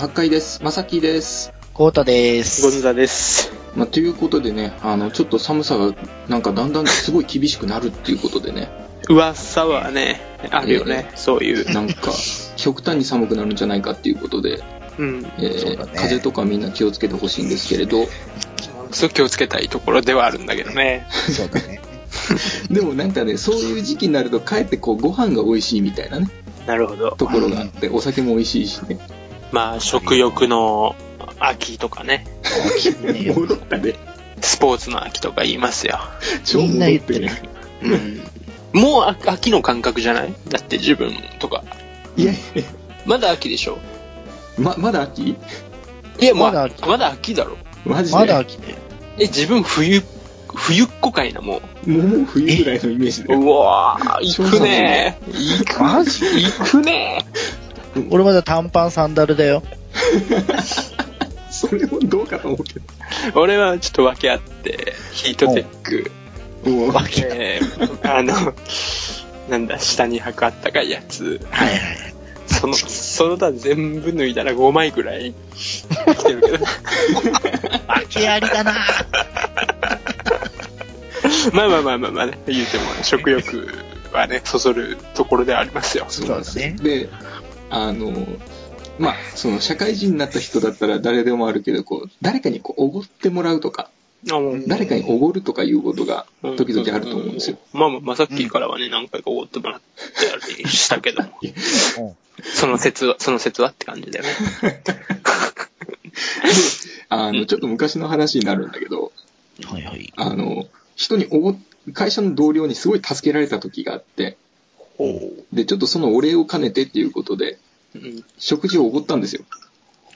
第28回です。まさきです。コータです。ゴンザです。まあ、ということでね、あの、ちょっと寒さがなんかだんだんすごい厳しくなるっていうことでね、噂はね、あるよね、そういう。なんか極端に寒くなるんじゃないかっていうことで、うん。えーそうだね風邪とかみんな気をつけてほしいんですけれど、そう気をつけたいところではあるんだけどね。そうだね。でもなんかね、そういう時期になるとかえってこうご飯が美味しいみたいなね、なるほど。ところがあって、お酒も美味しいしね。まあ、食欲の秋とかね、戻ったね。スポーツの秋とか言いますよ。超みんな言ってる。うん。もうあ秋の感覚じゃない？だって自分とか。いやいや、まだ秋でしょ？ま、まだ秋？いや、まだまだ秋まだ秋だろ。マジで？まだ秋で。え、自分冬、冬っ子かいな、ももうもう冬ぐらいのイメージう。で。うわー、行くねー。行く、マジ？行くね俺まだ短パンサンダルだよ。それもどうかと思うけど。ー。俺はちょっと分け合って、ヒートテック、もうわけえー、あの、なんだ、下に履くあったかいやつ。はいはい。その、その他全部脱いだら5枚くらい着てるけど。訳ありだなまあまあまあまあまあね、言うても食欲はね、そそるところではありますよ。そうですそうですで、あの、まあ、その社会人になった人だったら誰でもあるけど、こう、誰かにこう、おごってもらうとか、誰かにおごるとかいうことが時々あると思うんですよ。まあまあ、まあさっきからはね、何回かおごってもらってたりしたけども。その説は、その説はって感じだよね。あの、ちょっと昔の話になるんだけど、はいはい。あの、人におご、会社の同僚にすごい助けられた時があって、ほで、ちょっとそのお礼を兼ねてっていうことで、う。うん。食事をおごったんですよ。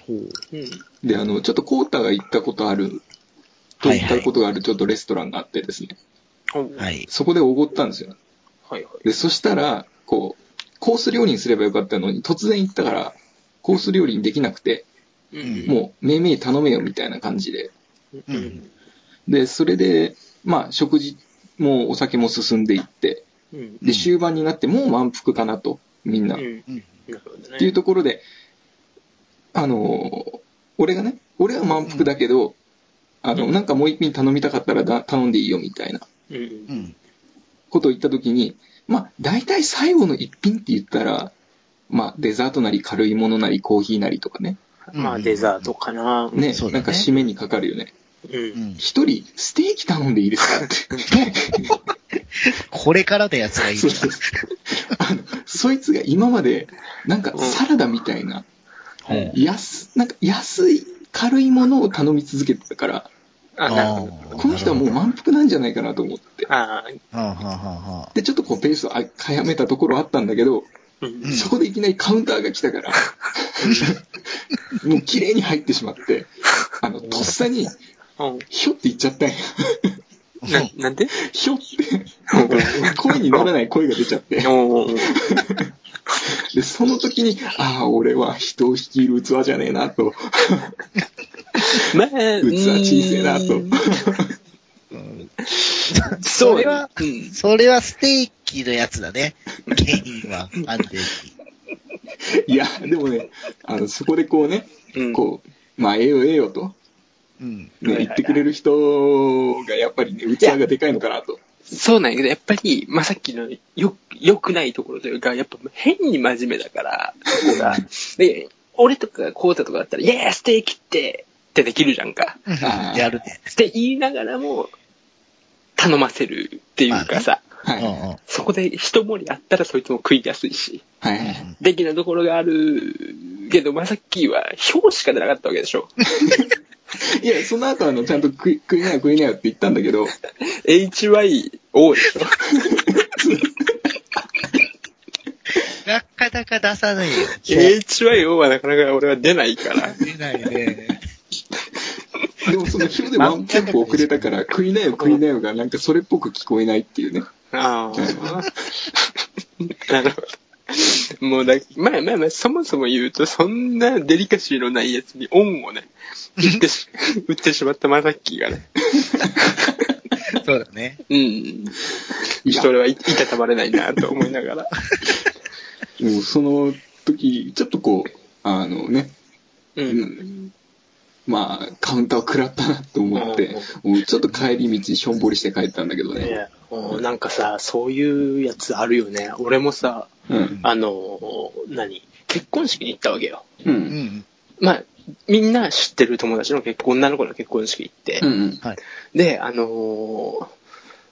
ほう。うん。で、あの、ちょっとコータが行ったことある、と行ったことがあるちょっとレストランがあってですね、はい。そこでおごったんですよ。はいはい。で、そしたら、こう、コース料理にすればよかったのに、突然行ったから、コース料理にできなくて、うん。もう、めいめい頼めよみたいな感じで。うん。で、それで、まあ、食事もお酒も進んでいって、うん。で、終盤になって、もう満腹かなと、みんな。っ。ていうところで、あのー俺がね、俺は満腹だけど、あの、なんかもう一品頼みたかったらだ頼んでいいよみたいなうん。うん。ことを言ったときに、まあ、大体最後の一品って言ったら、まあ、デザートなり軽いものなりコーヒーなりとかね。まあ、デザートかな。ね、そうだねなんか締めにかかるよね。う。うんん。一人、ステーキ頼んでいいですかって。これからのやつがいいそうそうそうあの、そいつが今まで、なんかサラダみたいな、うん安、なんか安い、軽いものを頼み続けてたから、あ、なるほど。この人はもう満腹なんじゃないかなと思って。ああ、はあ、はあはあはで、ちょっとこうペースをあ早めたところあったんだけど、うんうんそこでいきなりカウンターが来たから、もう綺麗に入ってしまって、あの、とっさに、うん。ひょって言っちゃったんや。な、なんで？ひょって、声にならない声が出ちゃって。で、その時に、ああ、俺は人を率いる器じゃねえなと。まあ、器小せえなと。それはうん。それはステーキのやつだね。原因は。安定いや、でもね、あの、そこでこうね、うん。こう、まあ、ええよええよと、うん。ね、言ってくれる人がやっぱりね、器がでかいのかなと。そうなんやけど、やっぱり、まあ、さっきのよ、良くないところというか、やっぱ変に真面目だから、そこが。で、俺とかコータとかだったら、イエーステーキって、ってできるじゃんか。やるね。って言いながらも、頼ませるっていうかさ。そこで一盛りあったらそいつも食いやすいし、はいはい。的なところがあるけど、まさっきは表しか出なかったわけでしょ。いや、その後あの、ちゃんと食い食いなよ食いなよって言ったんだけど、HYO でしょ。なかなか出さないよ。HYO はなかなか俺は出ないから。出ないね。でもその表でワンテンポ遅れたから、食いなよ食いなよがなんかそれっぽく聞こえないっていうね。ああ。なるほど。もうだ、まあまあまあ、そもそも言うと、そんなデリカシーのないやつに恩をね、売ってし、売ってしまったマザッキーがね。そうだね。うん。それはい、いたたまれないなと思いながら。もうその時、ちょっとこう、あのね、うん。うんまあ、カウンターを食らったなと思って、もうちょっと帰り道しょんぼりして帰ったんだけどね。ねうんなんかさ、そういうやつあるよね。俺もさ、うん。あの、何結婚式に行ったわけよ。う。うんん。まあ、みんな知ってる友達の結婚、女の子の結婚式行って、うんうん。はい。で、あのー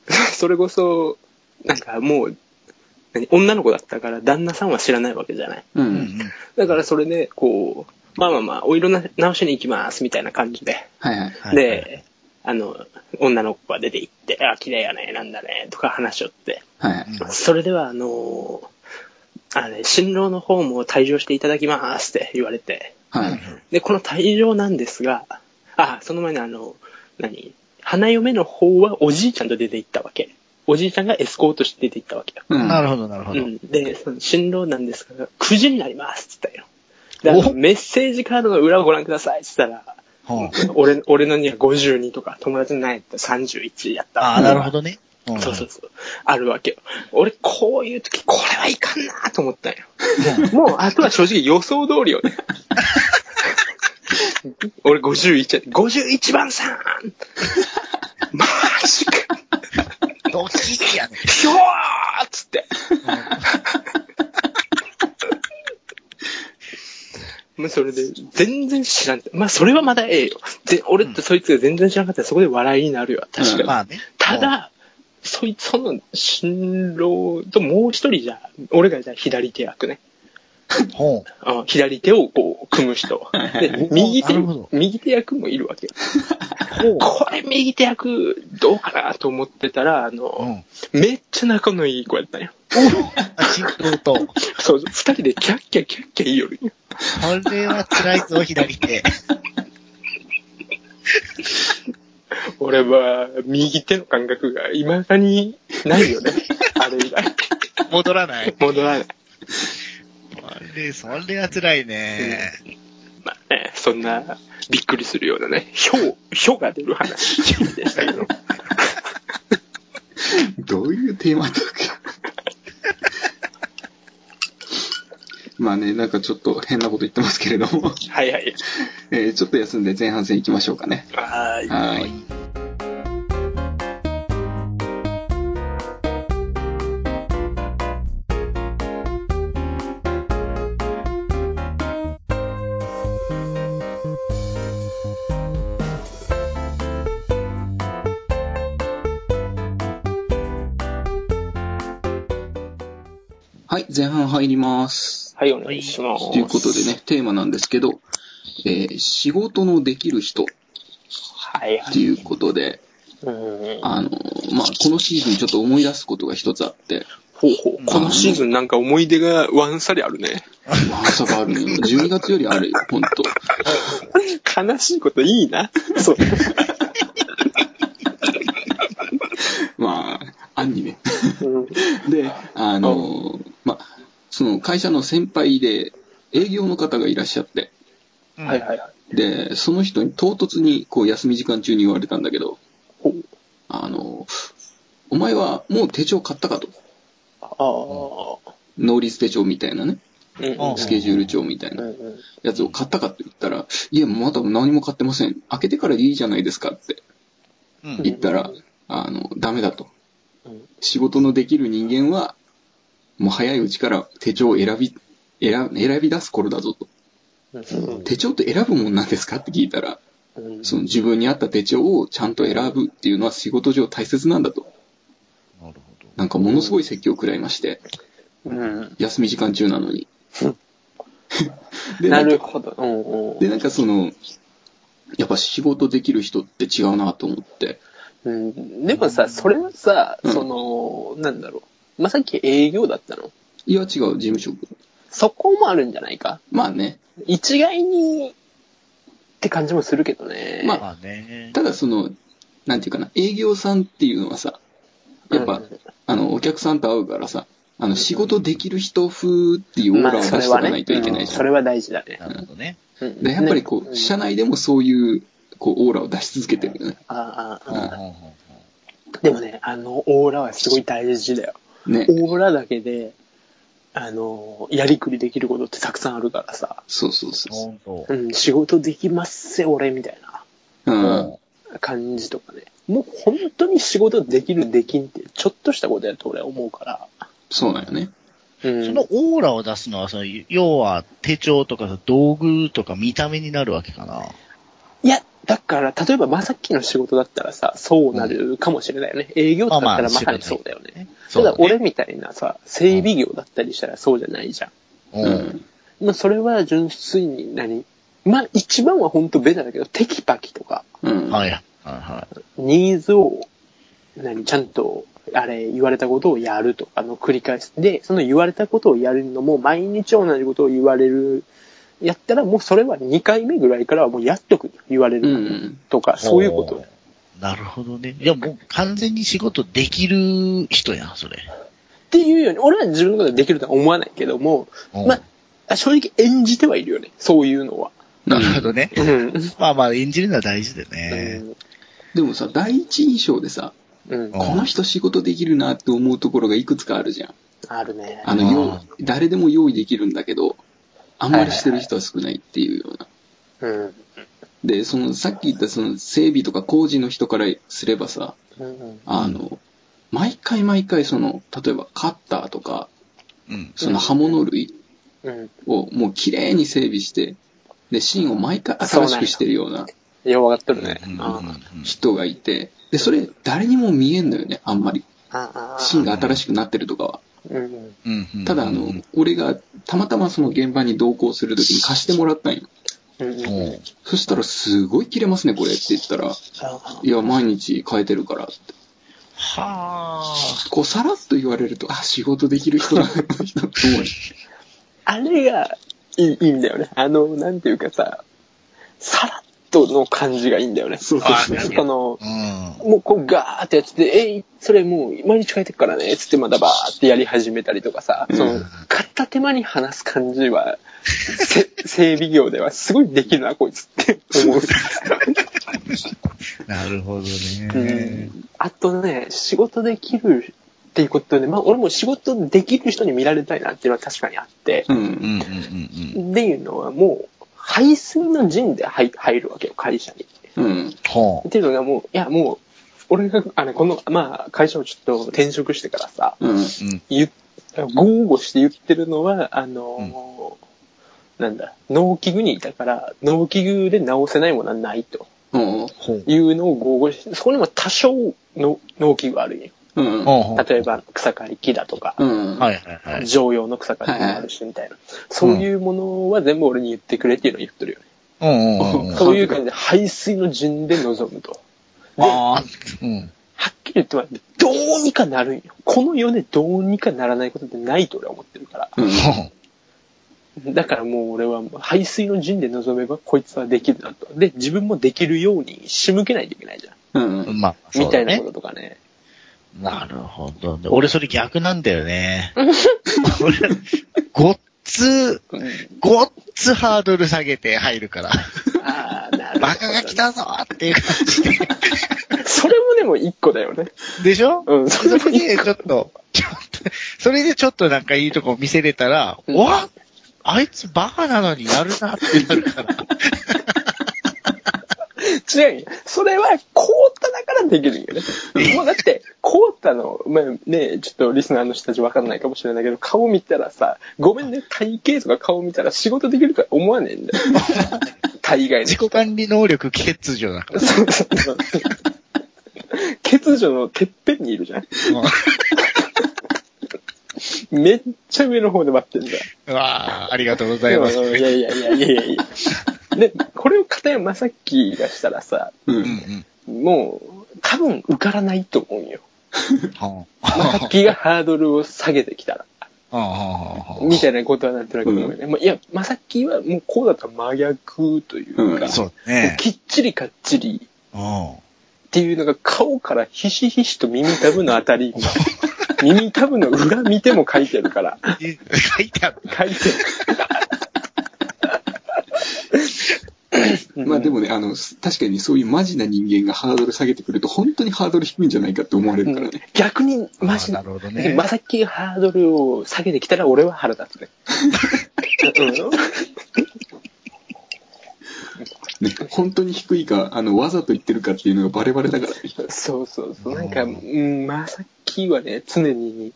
それこそ、なんかもう、何女の子だったから旦那さんは知らないわけじゃない。う。うんん。だからそれで、こう、まあまあまあ、お色な直しに行きます、みたいな感じで。はいはい。はいで、あの、女の子が出て行って、あ、綺麗やね、なんだね、とか話しよって。はいはい。それでは、あのーあのね、新郎の方も退場していただきますって言われて。はい。で、この退場なんですが、あ、その前にあの、何？花嫁の方はおじいちゃんと出て行ったわけ。おじいちゃんがエスコートして出て行ったわけよ。うん。なるほど、なるほど。うん。で、その新郎なんですが、9時になりますって言ったよ。であのおメッセージカードの裏をご覧くださいって言ったら、は俺俺のには52とか、友達のないやったら31やったああー、なるほどね。うんそうそうそう。あるわけよ。俺、こういう時、これはいかんなと思ったんよ。もう、あとは正直予想通りよね。俺51やで51番さんマジかドキリやね。ひょーっつって。まあ、それで、全然知らん。まあ、それはまだええよ。で、俺ってそいつが全然知らなかったらそこで笑いになるよ。確かに。まあね。ただ、そいつ、その、新郎ともう一人じゃ、俺がじゃあ左手役ね。ほう。あ左手をこう、組む人。で、右手なるほど、右手役もいるわけよ。ほう。これ右手役、どうかなと思ってたら、あうの、ん。めっちゃ仲のいい子やったんよ。あ、新郎と。そう、二人でキャッキャキャッキャ言いよるんよ。これは辛いぞ、左手。俺は、右手の感覚が未だにないよね。あれ以来。戻らない。戻らない。あれ、それは辛いね。まあね、そんな、びっくりするようなね、ひょう、ひょうが出る話でしたけど。どういうテーマトークまあね、なんかちょっと変なこと言ってますけれども、はいはい。えーちょっと休んで前半戦行きましょうかね。はーい。はい。前半入ります。はい、お願いします。ということでね、テーマなんですけど、えー仕事のできる人っはいはい。ていうことで、うん。あの、まあ、このシーズンちょっと思い出すことが一つあって、ほうほう。このシーズンなんか思い出がワンサリあるね。まさかあるのよ。12月よりあるよ、ほんと。悲しいこといいな。そう。まあ、案にね。うんで、あの、まあ、その会社の先輩で営業の方がいらっしゃって、うんはいはいはい。で、その人に唐突にこう休み時間中に言われたんだけど。あの、お前はもう手帳買ったかと。ああ。能率手帳みたいなね、スケジュール帳みたいな。やつを買ったかって言ったら、いや、まだ何も買ってません。開けてからでいいじゃないですかってうん言ったら、あの、ダメだと。うん仕事のできる人間は、もう早いうちから手帳を選び、選選び出す頃だぞと。うん手帳って選ぶもんなんですかって聞いたら、うんその自分に合った手帳をちゃんと選ぶっていうのは仕事上大切なんだと。なるほなんかものすごい説教を食らいまして、うん。休み時間中なのに。でなるほど。うんうんで、なんかその、やっぱ仕事できる人って違うなと思って。うん。でもさ、それはさ、うんその、なんだろう。まあ、さっき営業だったの？いや、違う、事務職。そこもあるんじゃないか？まあね。一概にって感じもするけどね。まど。まあね。ただその、なんていうかな、営業さんっていうのはさ、やっぱ、うんあの、お客さんと会うからさ、あの、仕事できる人風っていうオーラを出しておかないといけないじゃん。それは大事だね。なるほどね。うんで、やっぱりこう、ね社内でもそういう、こう、オーラを出し続けてるよね。ああああでもね、あのオーラはすごい大事だよ。ね。オーラだけで、あの、やりくりできることってたくさんあるからさ、そうそうそうそ本当。うん、仕事できますせ、俺、みたいなう。うん。感じとかね。もう本当に仕事できる、できんって、ちょっとしたことやと俺は思うから。そうなんよね。うん。そのオーラを出すのは、その、要は手帳とか道具とか見た目になるわけかな。いや、だから、例えば、まさっきの仕事だったらさ、そうなるかもしれないよね。営業だったらまさにそうだよね。ただ、俺みたいなさ、整備業だったりしたらそうじゃないじゃん。う。うんん。まあ、それは純粋に何？まあ、一番は本当ベタだけど、テキパキとか、うん。はい。はいはニーズを、何、ちゃんと、あれ、言われたことをやるとかの繰り返し。で、その言われたことをやるのも、毎日同じことを言われる、やったらもうそれは2回目ぐらいからはもうやっとく言われうるん。とか、い。そういうこと。っなるほどね。いや、もう完全に仕事できる人やん、それ。ていうように、俺は自分のことでできるとは思わないけども、うんまあ、正直演じてはいるよね、そういうのは。なるほどね。うん。まあまあ、演じるのは大事でね。でもさ、第一印象でさ、うん。んこの人仕事できるなって思うところがいくつかあるじゃん。あるね。あの、誰でも用意できるんだけど、あんまりしてる人は少ないっていうような。うん。で、その、さっき言ったその整備とか工事の人からすればさ、うん。あの、毎回毎回その、例えばカッターとか、うん。その刃物類うん。をもう綺麗に整備して、で、芯を毎回新しくしてるようなよう分かっとるね。うんあ人がいて、で、それ誰にも見えんのよね、あんまり。あ。芯が新しくなってるとかは。うん。うん。ただ、あの、俺がたまたまその現場に同行するときに貸してもらったんよ。そしたら、すごい切れますね、これって言ったら、あいや、毎日変えてるからって。はあ。こう、さらっと言われると、あ、仕事できる人だ、この人って思う。あれがいいいいんだよね。あの、なんていうかさ、さらっとの感じがいいんだよね。そうそうそうあその、うん。もうこうガーってやってて、えい、それもう毎日変えてくからね、つってまたバーってやり始めたりとかさ、そのうん、片手間に話す感じは、せ 整備業ではすごいできるな、こいつって思う。なるほどうね。んあとね、仕事できるっていうことで、まあ俺も仕事できる人に見られたいなっていうのは確かにあって、う。うんんうんうんっていうのはもう、排水の陣で入入るわけよ、会社に。うん。ほっていうのがもう、いやもう、俺が、あの、この、まあ、会社をちょっと転職してからさ、うん。う。うん。言っ、豪語して言ってるのは、あのーなんだ、農機具にいたから、農機具で直せないものはないとうん。ほう。いうのを豪語して、そこにも多少の農機具あるんよ。うん。例えば、草刈り機だとか、うん。はいはいはい。常用の草刈り機もあるし、みたいな。そういうものは全部俺に言ってくれっていうのを言ってるよね。うんうんうんうん。そういう感じで排水の陣で臨むと。で、はああ。うん。っきり言ってもどうにかなるんよ。この世でどうにかならないことってないと俺は思ってるから。うん。だからもう俺は排水の陣で臨めばこいつはできるなと。で、自分もできるように仕向けないといけないじゃん。うん。まあ、そうだねみたいなこ。ととかね。なるほどね。俺それ逆なんだよね。俺、ごっつ、うんごっつハードル下げて入るから。ああ、なるほど。バカが来たぞっていう感じで。それもでも一個だよね。でしょ？うん、それでちょっと、ちょっと、それでちょっとなんかいいとこ見せれたら、うんわあいつバカなのにやるなってなるから。違うんよ。それは、コータだからできるんよね。もうだって、コータの、まあね、ちょっとリスナーの人たちわかんないかもしれないけど、顔見たらさ、ごめんね、体型とか顔見たら仕事できるとは思わねえんだよ。大概の自己管理能力欠如だから。そうそうそう。欠如のてっぺんにいるじゃん。めっちゃ上の方で待ってんだわあ、ありがとうございます。いやいやいやいやいやいや。で、これを片山正樹がしたらさ、う。うんんうん。もう、多分受からないと思うんよ。は正樹がハードルを下げてきたら。みたいなことはなってるわけ思うよね。まあ、いや、正樹はもうこうだったら真逆というか、うんそうだね。きっちりかっちりうん。っていうのが顔からひしひしと耳たぶのあたり、耳たぶの裏見ても書いてるから。え書いてあった。書いてる。まあでもね、あの、す確かにそういうマジな人間がハードル下げてくると、本当にハードル低いんじゃないかって思われるからね。逆に、マジあーなるほどねまさきがハードルを下げてきたら俺は腹立つね。ね、本当に低いか、あの、わざと言ってるかっていうのがバレバレだからね。そうそうそう。なんか、うん、まさきはね、常に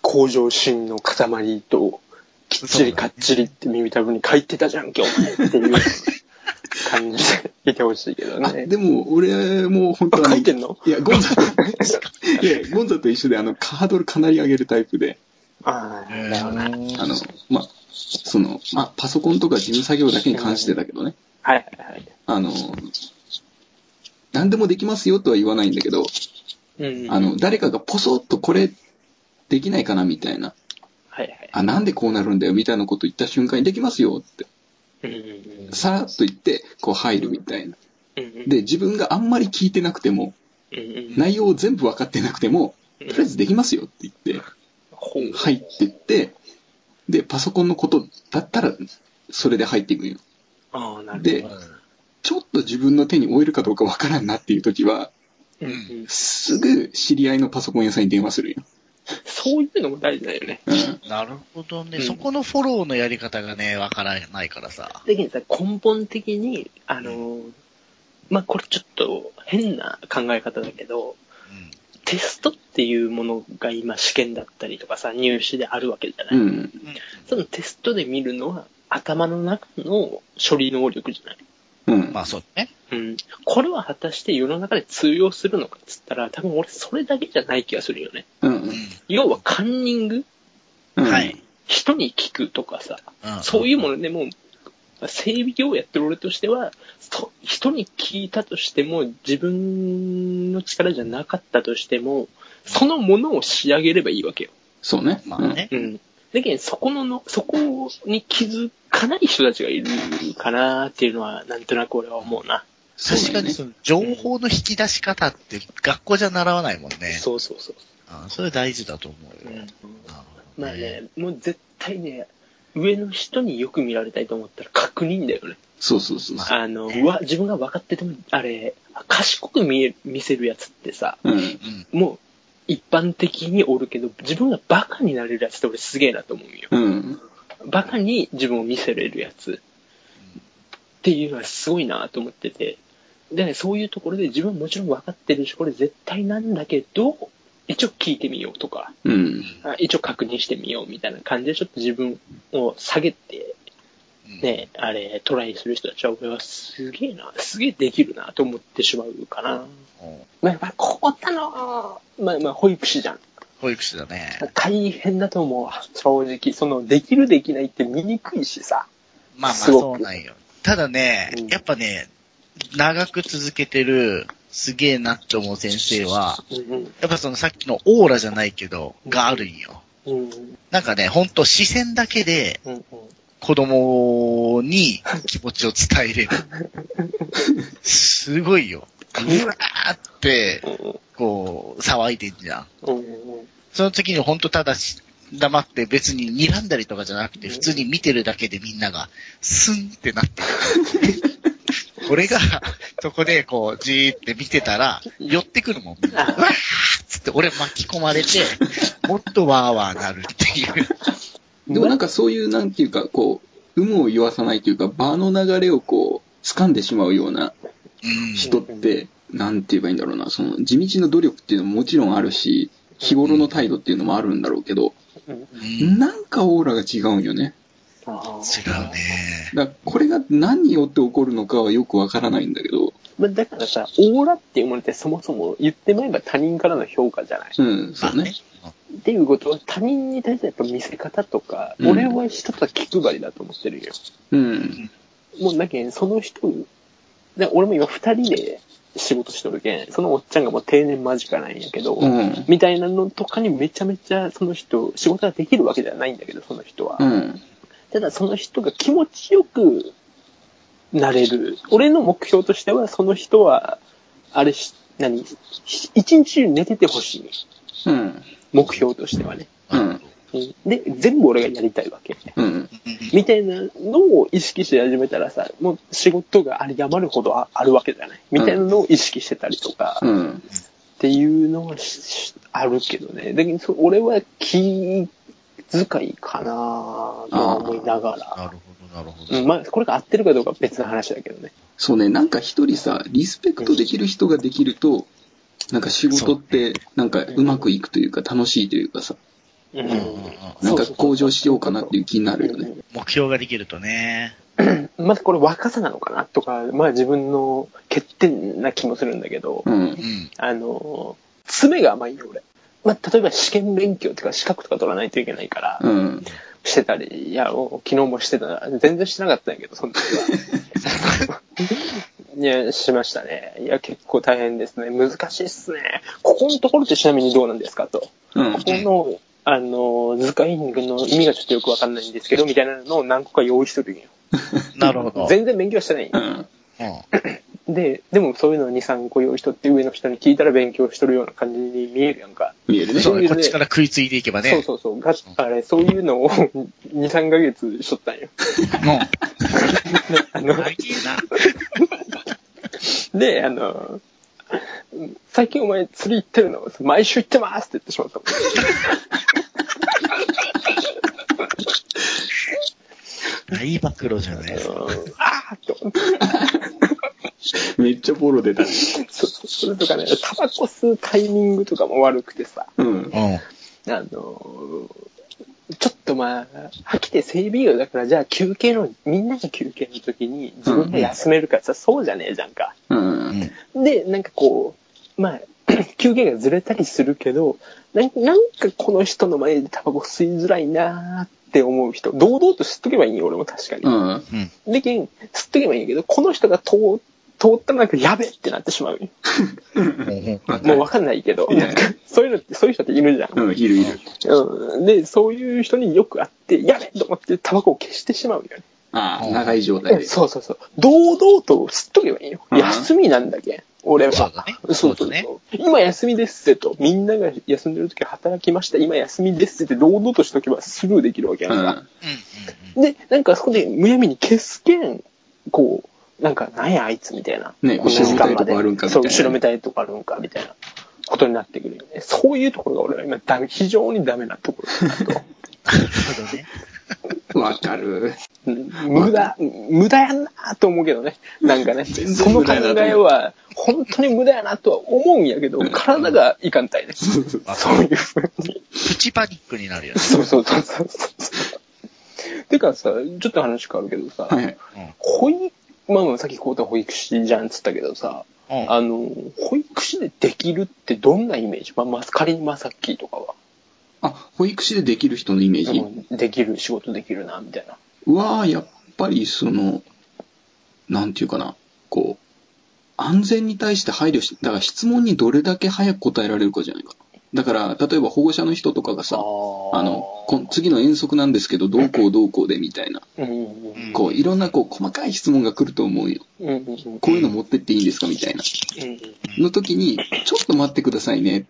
向上心の塊と、きっちりかっちりって耳たぶに書いてたじゃんけ、お前っていう 感じでいてほしいけどあ、ね。でも、俺も本当は、あ書いてんの？いや、ゴンザと、いや、ゴンザと一緒で、あの、ハードルかなり上げるタイプで、ああ、だよな。あの、ま、その、ま、パソコンとか事務作業だけに関してだけどね、はいはいはい。あの、何でもできますよとは言わないんだけど、うん。あの、誰かがポソッとこれできないかなみたいな、はいはい。あ、なんでこうなるんだよみたいなこと言った瞬間にできますよって、うんうんうんさらっと言って、こう入るみたいな。うんうん。で、自分があんまり聞いてなくても、うんうん、内容を全部分かってなくても、とりあえずできますよって言って、入ってって、で、パソコンのことだったら、それで入っていくんよ。ああ、なるほど。でちょっと自分の手に負えるかどうか分からんなっていう時は、うんうん、すぐ知り合いのパソコン屋さんに電話するよ。そういうのも大事だよね。うん。なるほどね、うんそこのフォローのやり方がね、わからないからさ。だけどさ、根本的に、あのーまあ、これちょっと変な考え方だけど、うん。テストっていうものが今試験だったりとかさ、入試であるわけじゃない。うん。そのテストで見るのは頭の中の処理能力じゃない？うん。まあそうね。うん。これは果たして世の中で通用するのかっつったら、多分俺それだけじゃない気がするよね。う。うんん。要はカンニング？うん。はい。。人に聞くとかさ、うんそういうものでも、整備業をやってる俺としては、そ人に聞いたとしても、自分の力じゃなかったとしても、そのものを仕上げればいいわけよ。そうね。まあね。うん。だけど、そこのの、そこに気づかない人たちがいるかなっていうのは、なんとなく俺は思うな。確かにその情報の引き出し方って学校じゃ習わないもんね。そうそうそう。あそれ大事だと思うよ。うんまあね、もう絶対ね、上の人によく見られたいと思ったら確認だよね。そうそうそうそう。あの、うわ、自分が分かってても、あれ、賢く見え、見せるやつってさ、うん。うん。もう、一般的におるけど、自分がバカになれるやつって俺すげえなと思うよ。うん。バカに自分を見せれるやつっていうのはすごいなと思ってて。で、ね、そういうところで自分はもちろん分かってるし、これ絶対なんだけど、一応聞いてみようとか、うん。あ一応確認してみようみたいな感じでちょっと自分を下げて、うん。ね、あれ、トライする人たちは俺はすげえな、すげえできるなと思ってしまうかな。うんまあ、やっぱここだの、まあまあ保育士じゃん。保育士だね。大変だと思うわ、正直。その、できるできないって見にくいしさ。まあまあそうなんよ。ただね、うんやっぱね、長く続けてる、すげえなって思う先生は、うんやっぱそのさっきのオーラじゃないけど、があるんよ。うん。うん。なんかね、ほんと視線だけでうん。子供に気持ちを伝えれる。すごいよ。うわーって、こう、騒いでんじゃん。その時にほんとただし、黙って別に睨んだりとかじゃなくて、普通に見てるだけでみんなが、スンってなってる。これが、そこでこう、じーって見てたら、寄ってくるもん、うわーっつって俺巻き込まれて、もっとワーワーなるっていう。でもなんかそういう、なんていうか、こう、有無を言わさないというか、場の流れをこう、掴んでしまうようなうん。人って、なんて言えばいいんだろうな、その、地道な努力っていうのももちろんあるし、日頃の態度っていうのもあるんだろうけど、なんかオーラが違うんよね。違うね。だからこれが何によって起こるのかはよくわからないんだけど、まあ、だからさ、オーラっていうものってそもそも言ってまえば他人からの評価じゃない。うん、そうね。っていうことは他人に対してやっぱ見せ方とか、うん俺は一つは気配りだと思ってるよ。うん。もうだけん、その人俺も今二人で仕事しとるけん、そのおっちゃんがもう定年間近なんやけど、うん。みたいなのとかにめちゃめちゃその人、仕事ができるわけじゃないんだけど、その人は。うん。ただその人が気持ちよくなれる。俺の目標としては、その人は、あれし、何？し一日中寝ててほしい。うん。目標としてはね。うん。うんで、全部俺がやりたいわけ。うん。みたいなのを意識して始めたらさ、もう仕事があり余るほどああるわけじゃない？みたいなのを意識してたりとか、うん。っていうのはあるけどね。だけどそ俺は気遣いかなと思いながら。なるほど、なるほど。うん、まあ、これが合ってるかどうかは別の話だけどね。そうね、なんか一人さ、リスペクトできる人ができると、なんか仕事って、なんかうまくいくというか楽しいというかさ、うんなんか向上しようかなっていう気になるよね。目標ができるとね。まずこれ若さなのかなとか、まあ自分の欠点な気もするんだけど、うんう。ん。あの、爪が甘いよ俺。まあ例えば試験勉強とか資格とか取らないといけないから、うん。してたり、いや、お昨日もしてた、全然してなかったんやけど、その時は。いや、しましたね。いや、結構大変ですね。難しいっすね。ここのところってちなみにどうなんですかと。うんこ。この、あの、図解の意味がちょっとよくわかんないんですけど、みたいなのを何個か用意するんよ。なるほど。全然勉強してないうん。うん。で、でもそういうのを2、3個用意しとって上の人に聞いたら勉強しとるような感じに見えるやんか。見えるね。そうこっちから食いついていけばね。そうそうそう。があれ、そういうのを2、3ヶ月しとったんよ。もあのう。、あげな。で、あの、最近お前釣り行ってるの？毎週行ってますって言ってしまったもん。大暴露じゃないですか。うんあーって思って。めっちゃボロ出たね。そうそうそれとかね、タバコ吸うタイミングとかも悪くてさ、うん。うん。あの、ちょっとまあ、飽きて整備業だから、じゃあ休憩の、みんなが休憩の時に自分が休めるかさ、そうじゃねえじゃんか。うん。うん。で、なんかこう、まあ、休憩がずれたりするけど、なんなんかこの人の前でタバコ吸いづらいなーって思う人、堂々と吸っとけばいいよ、俺も確かに。うん。うん。で吸っとけばいいんやけど、この人が通通ったらなんかやべってなってしまうよ。もうわかんないけど、なんかそういうのって、そういう人っているじゃん。うん、いるいる。うん、で、そういう人によく会って、やべと思ってタバコを消してしまうよね。ああ、長い状態で。そうそうそう。堂々と吸っとけばいいよ。うん休みなんだけん。俺は。そうだねそうだね今休みですってと。みんなが休んでる時働きました。今休みですって堂々としとけばスルーできるわけやんか。うん。で、なんかそこでむやみに消すけん、こう、なんか、なんやあいつみたいな。ね後ろめたいとこあるんかみたそう、いな後ろめたいとこあるんかみたいなことになってくるよね。そういうところが俺は今ダメ、非常にダメなところだなと。なるほどね。わかる。うん無駄、無駄やなと思うけどね。なんかね、全その考然無駄やなと思うえは、本当に無駄やなとは思うんやけど、体がいかんたいね。そういうふうに。プチパニックになるよね。そうそうそうそうそう。てかさ、ちょっと話変わるけどさ、はい。保育、まあまあさっきこうた保育士じゃんっつったけどさ、うん。あの、保育士でできるってどんなイメージ？まあ、まあ、仮にまさっきーとかは、あ、保育士でできる人のイメージ？うんできる、仕事できるな、みたいな。は、やっぱりその、なんていうかな、こう、安全に対して配慮し、だから質問にどれだけ早く答えられるかじゃないかな。だから、例えば保護者の人とかがさ、あの、こ次の遠足なんですけど、どうこうどうこうでみたいな、こう、いろんなこう、細かい質問が来ると思うよ。こういうの持ってっていいんですかみたいな。うんの時に、ちょっと待ってくださいね。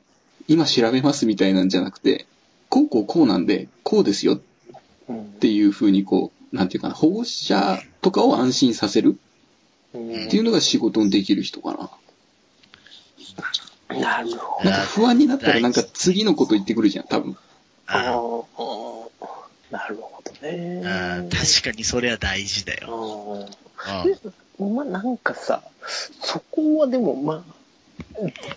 今調べますみたいなんじゃなくて、こうこうこうなんで、こうですよっうんていう風にこう、なんていうかな、保護者とかを安心させるうんっていうのが仕事にできる人かな。なるほなんか不安になったらなんか次のこと言ってくるじゃん、多分。ど。あああなるほどね。あ確かにそれは大事だよ。うんまあなんかさ、そこはでもまあ、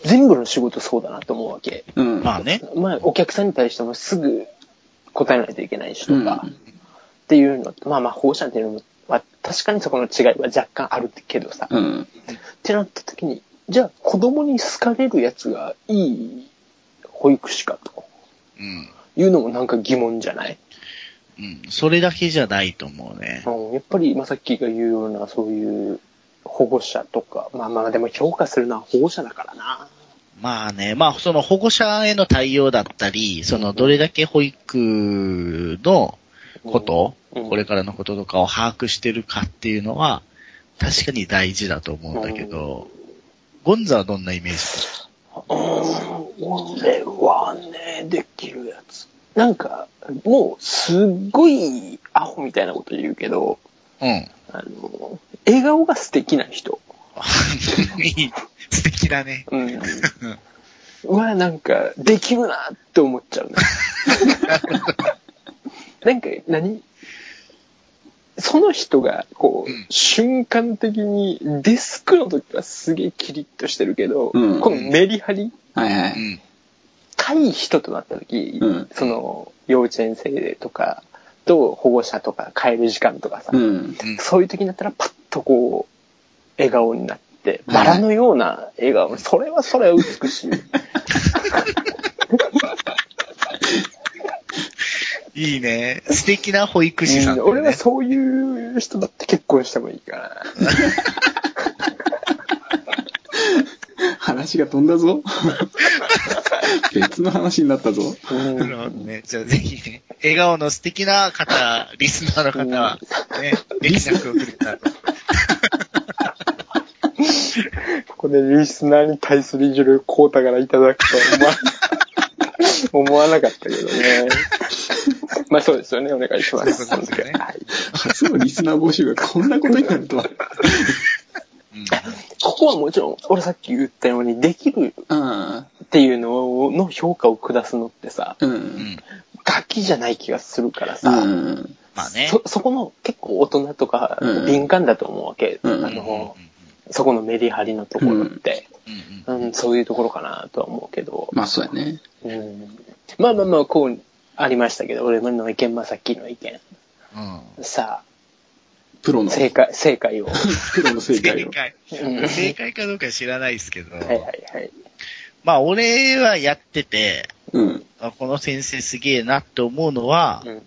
全部の仕事そうだなと思うわけ。うん。まあね。まあお客さんに対してもすぐ答えないといけないしとか、うんっていうのと、まあまあ保護者っていうのも、まあ確かにそこの違いは若干あるけどさ、うん。ってなった時に、じゃあ子供に好かれるやつがいい保育士かと。うん。いうのもなんか疑問じゃない、うん。それだけじゃないと思うね。うん、やっぱりまさっきが言うようなそういう保護者とか、まあまあでも評価するのは保護者だからな。まあね、まあその保護者への対応だったり、そのどれだけ保育のこと、うん。これからのこととかを把握してるかっていうのは、確かに大事だと思うんだけど、ゴンザはどんなイメージうん、俺はね、できるやつ。なんか、もう、すっごいアホみたいなこと言うけど、うん。あの、笑顔が素敵な人。いい。素敵だね。うん。は、なんか、できるなって思っちゃうね。なんか、何？その人が、こう、うん瞬間的に、デスクの時はすげえキリッとしてるけど、うんこのメリハリ、はいはい。うん。対人となった時、うんその、幼稚園生とか、と保護者とか帰る時間とかさ。そういう時になったらパッとこう、笑顔になって、バラのような笑顔、それはそれは美しい。いいね。素敵な保育士さん、ねうん俺はそういう人だって結婚してもいいかな。話が飛んだぞ。別の話になったぞ。うんなるほどね。じゃあぜひね、笑顔の素敵な方、リスナーの方は、ね、連絡をくれたら。ここでリスナーに対するいじるコータからいただくとは思わ思わなかったけどね。まあそうですよね、お願いします。そうですよねはい初のリスナー募集がこんなことになるとは。うん。ここはもちろん、俺さっき言ったように、できるあっていうのの評価を下すのってさ、あ、う。うんん。ガキじゃない気がするからうさ、ん。まあね。そ、そこの結構大人とかうん敏感だと思うわけ。そこのメリハリのところって、そういうところかなとは思うけど、まあそうやね。うん、まあまあまあ、こうありましたけど、俺の意見、まあさっきの意見。うん。さプロの、あ、正解、正解を。プロの正解を。正解。うん正解かどうか知らないですけど、はいはいはい。まあ俺はやってて、うん。あこの先生すげえなって思うのは、うん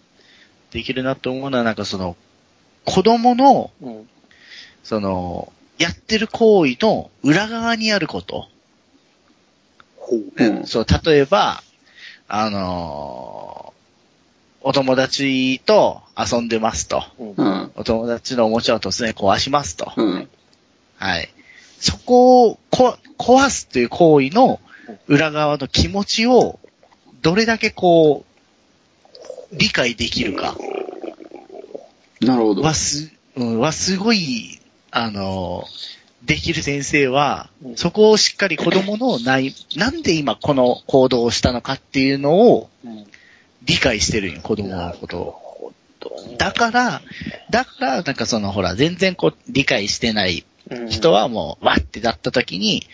できるなって思うのはなんかその、子供の、うんその、やってる行為の裏側にあること。ほう。うん。そう、例えば、あのーお友達と遊んでますと。うんうん。お友達のおもちゃを突然壊しますと。うん。はい。そこをこ壊すという行為の裏側の気持ちを、どれだけこう、理解できるかなるほど。はす、うんはすごい、あの、できる先生はう、んそこをしっかり子供のない、なんで今この行動をしたのかっていうのをうん理解してるんよ、子供のことを。だから、だから、なんかそのほら、全然こう、理解してないうん人はもう、わってなった時に、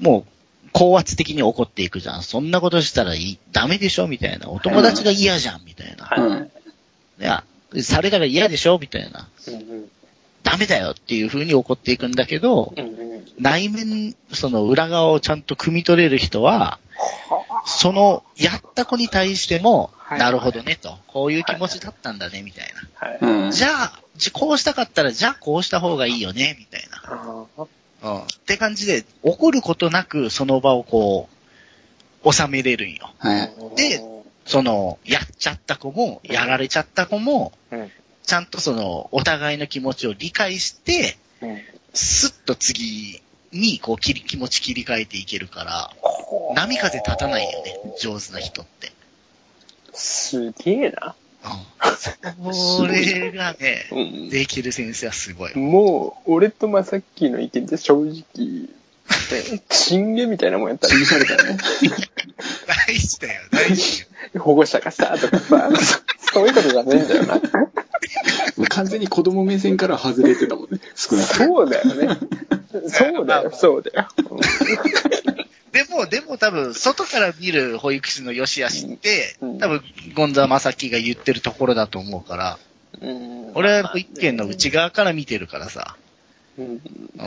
もう、高圧的に怒っていくじゃん。そんなことしたらいい、ダメでしょみたいな。お友達が嫌じゃんみたいな。はいや、されたら嫌でしょみたいな。ダメだよっていう風に怒っていくんだけど、内面、その裏側をちゃんと汲み取れる人は、その、やった子に対しても、はいなるほどねと。こういう気持ちだったんだね、みたい。な。じゃあ、じこうしたかったら、じゃあこうした方がいいよね、みたいな。うん。って感じで、怒ることなくその場をこう、収めれるんよ。はい。でその、やっちゃった子も、やられちゃった子も、うんちゃんとその、お互いの気持ちを理解して、うんスッと次に、こう、切り、気持ち切り替えていけるから、波風立たないよね、上手な人って。すげえな。うん。これがね、うんできる先生はすごい。もう、俺とまさっきの意見って正直、ねチンゲみたいなもんやったら、潰されたね。大事だよ、大事よ。保護者がさ、とかさ、そそういうことじゃねえんだよな。完全に子供目線から外れてたもんね。少なく。そうだよね。そうだよ、そうだよ。でも、でも多分、外から見る保育士の良し悪しってうん、多分、ゴンザマサキが言ってるところだと思うから、うん俺は保育園の内側から見てるからさ、うん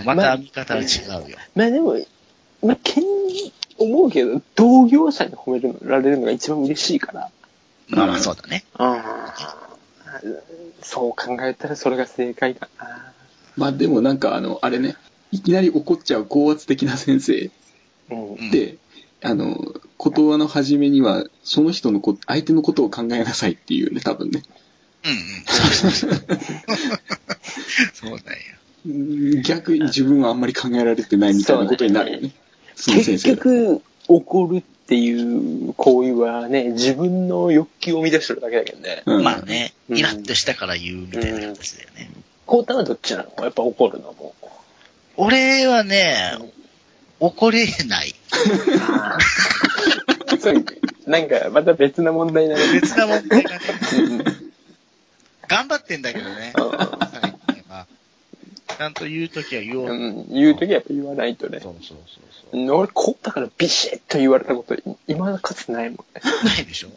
また見方は違うよ。まあでも、まあ、けん思うけど、同業者に褒められるのが一番嬉しいから。まあまあそうだね。そう考えたらそれが正解かな。まあでもなんかあの、あれね、いきなり怒っちゃう高圧的な先生うんうんで、あの、言葉の初めには、その人のこ、相手のことを考えなさいっていうね、多分ね。うんうん。そうなんや。うん逆に自分はあんまり考えられてないみたいなことになるよね。その先結生が。局、怒るっっていう行為はね、自分の欲求を満たしてるだけだけどね。うんまあね、うんイラッとしたから言うみたいな形だよね。コータはどっちなの？やっぱ怒るのも。俺はね、怒れない。なんか、また別な問題なの。別な問題頑張ってんだけどね。ちゃんと言うときは言おう。うん、言うときはやっぱ言わないとね。そうそうそうそう。うん俺、コータからビシッと言われたこと、今のかつてないもんね。ないでしょ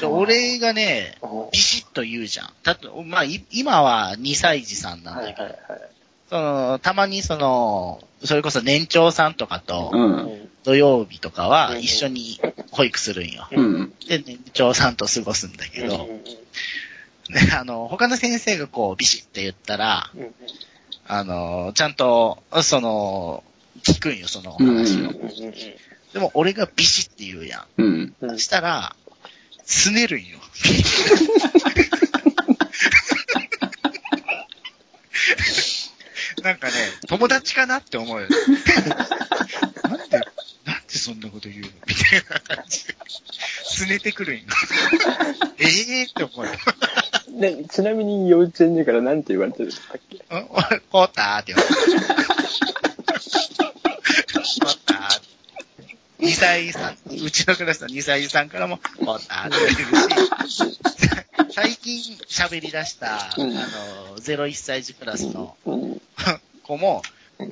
で俺がね、ビシッと言うじゃん。たと、まあ、い今は2歳児さんなんだけど、はいはいはい。その、たまにその、それこそ年長さんとかと、うん。土曜日とかはうん一緒に保育するんよ。うん。で、年長さんと過ごすんだけど、であの、他の先生がこう、ビシッて言ったら、うんあの、ちゃんと、その、聞くんよ、その話を。うんでも、俺がビシッて言うやん。うん。うんしたら、すねるんよ。なんかね、友達かなって思うよ。なんでそんなこと言うの？みたいな感じで。すねてくるんよ。え えーって思うよ。でちなみに幼稚園児から何て言われてるんだっけ？うん俺、コーターって言われて。コーター2歳さん、うちのクラスの2歳さんからも、コーターって言われるし、最近喋り出した、うん。あの、01歳児クラスのうん。子も、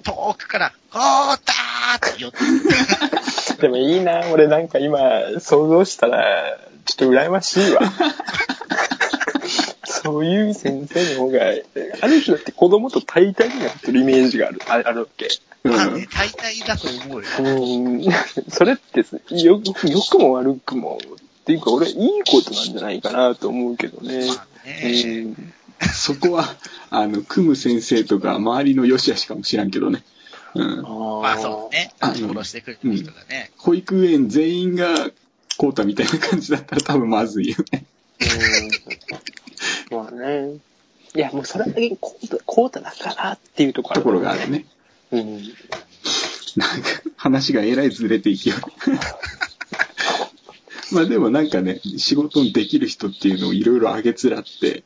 遠くから、コーターって寄って。でもいいな、俺なんか今想像したら、ちょっと羨ましいわ。そういう先生の方が、ある種だって子供と対等になってるイメージがある、ああるわけ。まあね、大体だと思うよ。うん。それってよ、良くも悪くも、っていうか俺いいことなんじゃないかなと思うけどね。まあね、うんそこは、あの、組む先生とか、周りの良し悪しかもしらんけどね。うん。まあそうね、殺してくる人がね。保育園全員が、コータみたいな感じだったら多分まずいよね。うんまあね。いや、もうそれだけコータ、コータだからっていうところところがある。ね。うん。なんか、話がえらいずれていきよう。まあでもなんかね、仕事にできる人っていうのをいろいろあげつらって、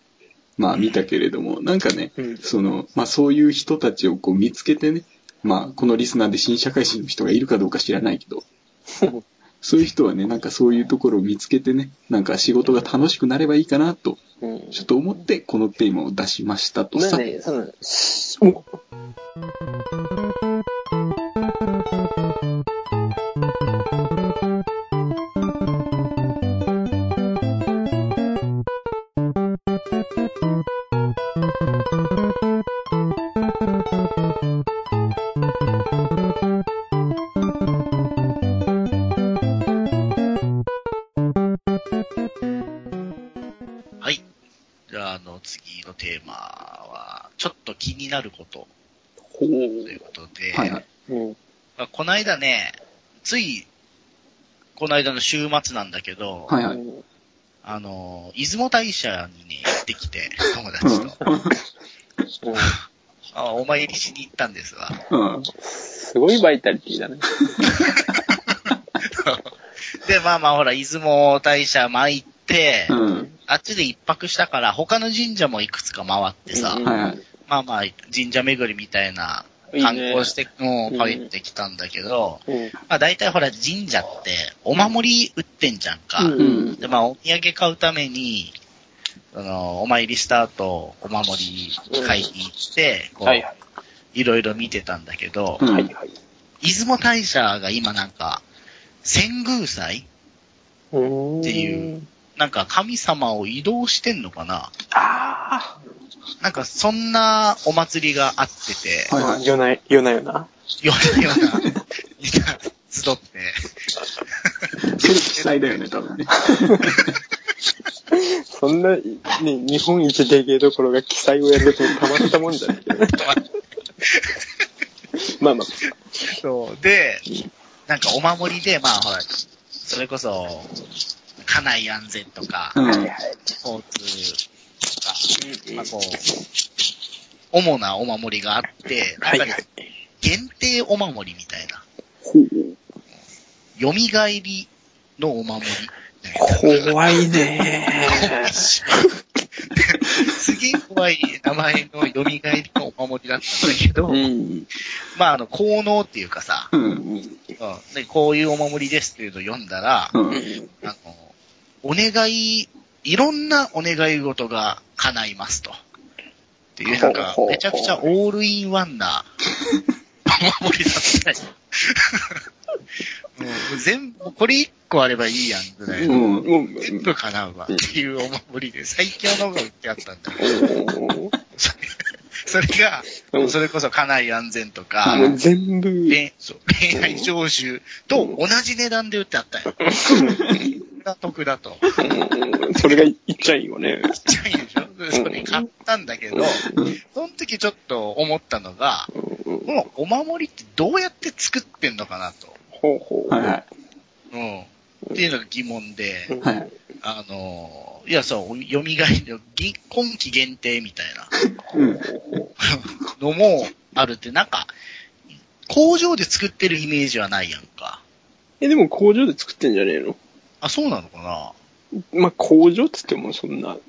まあ見たけれども、なんかね、うんその、まあそういう人たちをこう見つけてね、まあこのリスナーで新社会人の人がいるかどうか知らないけど、そういう人はね、なんかそういうところを見つけてね、なんか仕事が楽しくなればいいかなと、うん。ちょっと思ってこのテーマを出しましたとさ。まあね、その、ね、つい、この間の週末なんだけど、はいはい。あの、出雲大社にね、行ってきて、友達と。うん あお参りしに行ったんですわ。うん。すごいバイタリティだね。で、まあまあほら、出雲大社参って、うん。あっちで一泊したから、他の神社もいくつか回ってさ、うんはいはい。まあまあ、神社巡りみたいな観光して、もう帰ってきたんだけど、うん。まあ大体ほら、神社って、お守り売ってんじゃんか。うんで、まあ、お土産買うために、あの、お参りした後、お守り買いに行って、こう、はいはい。いろいろ見てたんだけど、うんはいはい。出雲大社が今なんか、遷宮祭うん。っていう。なんか神様を移動してんのかなあなんかそんなお祭りがあってて、あ。はいはい夜な、夜な夜な。ようなような、みんな集って、それ記載だよね、多分ね。そんな、ね、日本一でけえところが記載をやるとたまったもんじゃないけどね。まあまあ。そう。で、なんかお守りで、まあほら、それこそ、家内安全とか、うん。交通とか、まあこう、主なお守りがあって、なんか。限定お守りみたいな。ほう。蘇りのお守り。怖いね すげえ怖い名前の蘇りのお守りだったんだけど、うん。まあ、あの、効能っていうかさ、うん。うんでこういうお守りですっていうのを読んだら、う。うんん。あの、お願い、いろんなお願い事が叶いますと。っていう、なんかめちゃくちゃオールインワンなお守りだったり。もう全部、これ一個あればいいやんぐらいの。うん。もう、全部叶うわっていうお守りで、最強のが売ってあったんだそれが、うんそれこそ家内安全とか、う全部、恋愛成就と同じ値段で売ってあったんよ。が得だと。うんそれがいっちゃいいよね。ちっちゃいでしょ？それ買ったんだけど、その時ちょっと思ったのが、うんこのお守りってどうやって作ってんのかなと。ほうほう。はいはい。うん。っていうのが疑問で、うんはい。あの、いや、そう、蘇りのぎ今期限定みたいなうん。のもあるって、なんか、工場で作ってるイメージはないやんか。え、でも工場で作ってんじゃねえの？あ、そうなのかな？まあ、工場っつってもそんな、で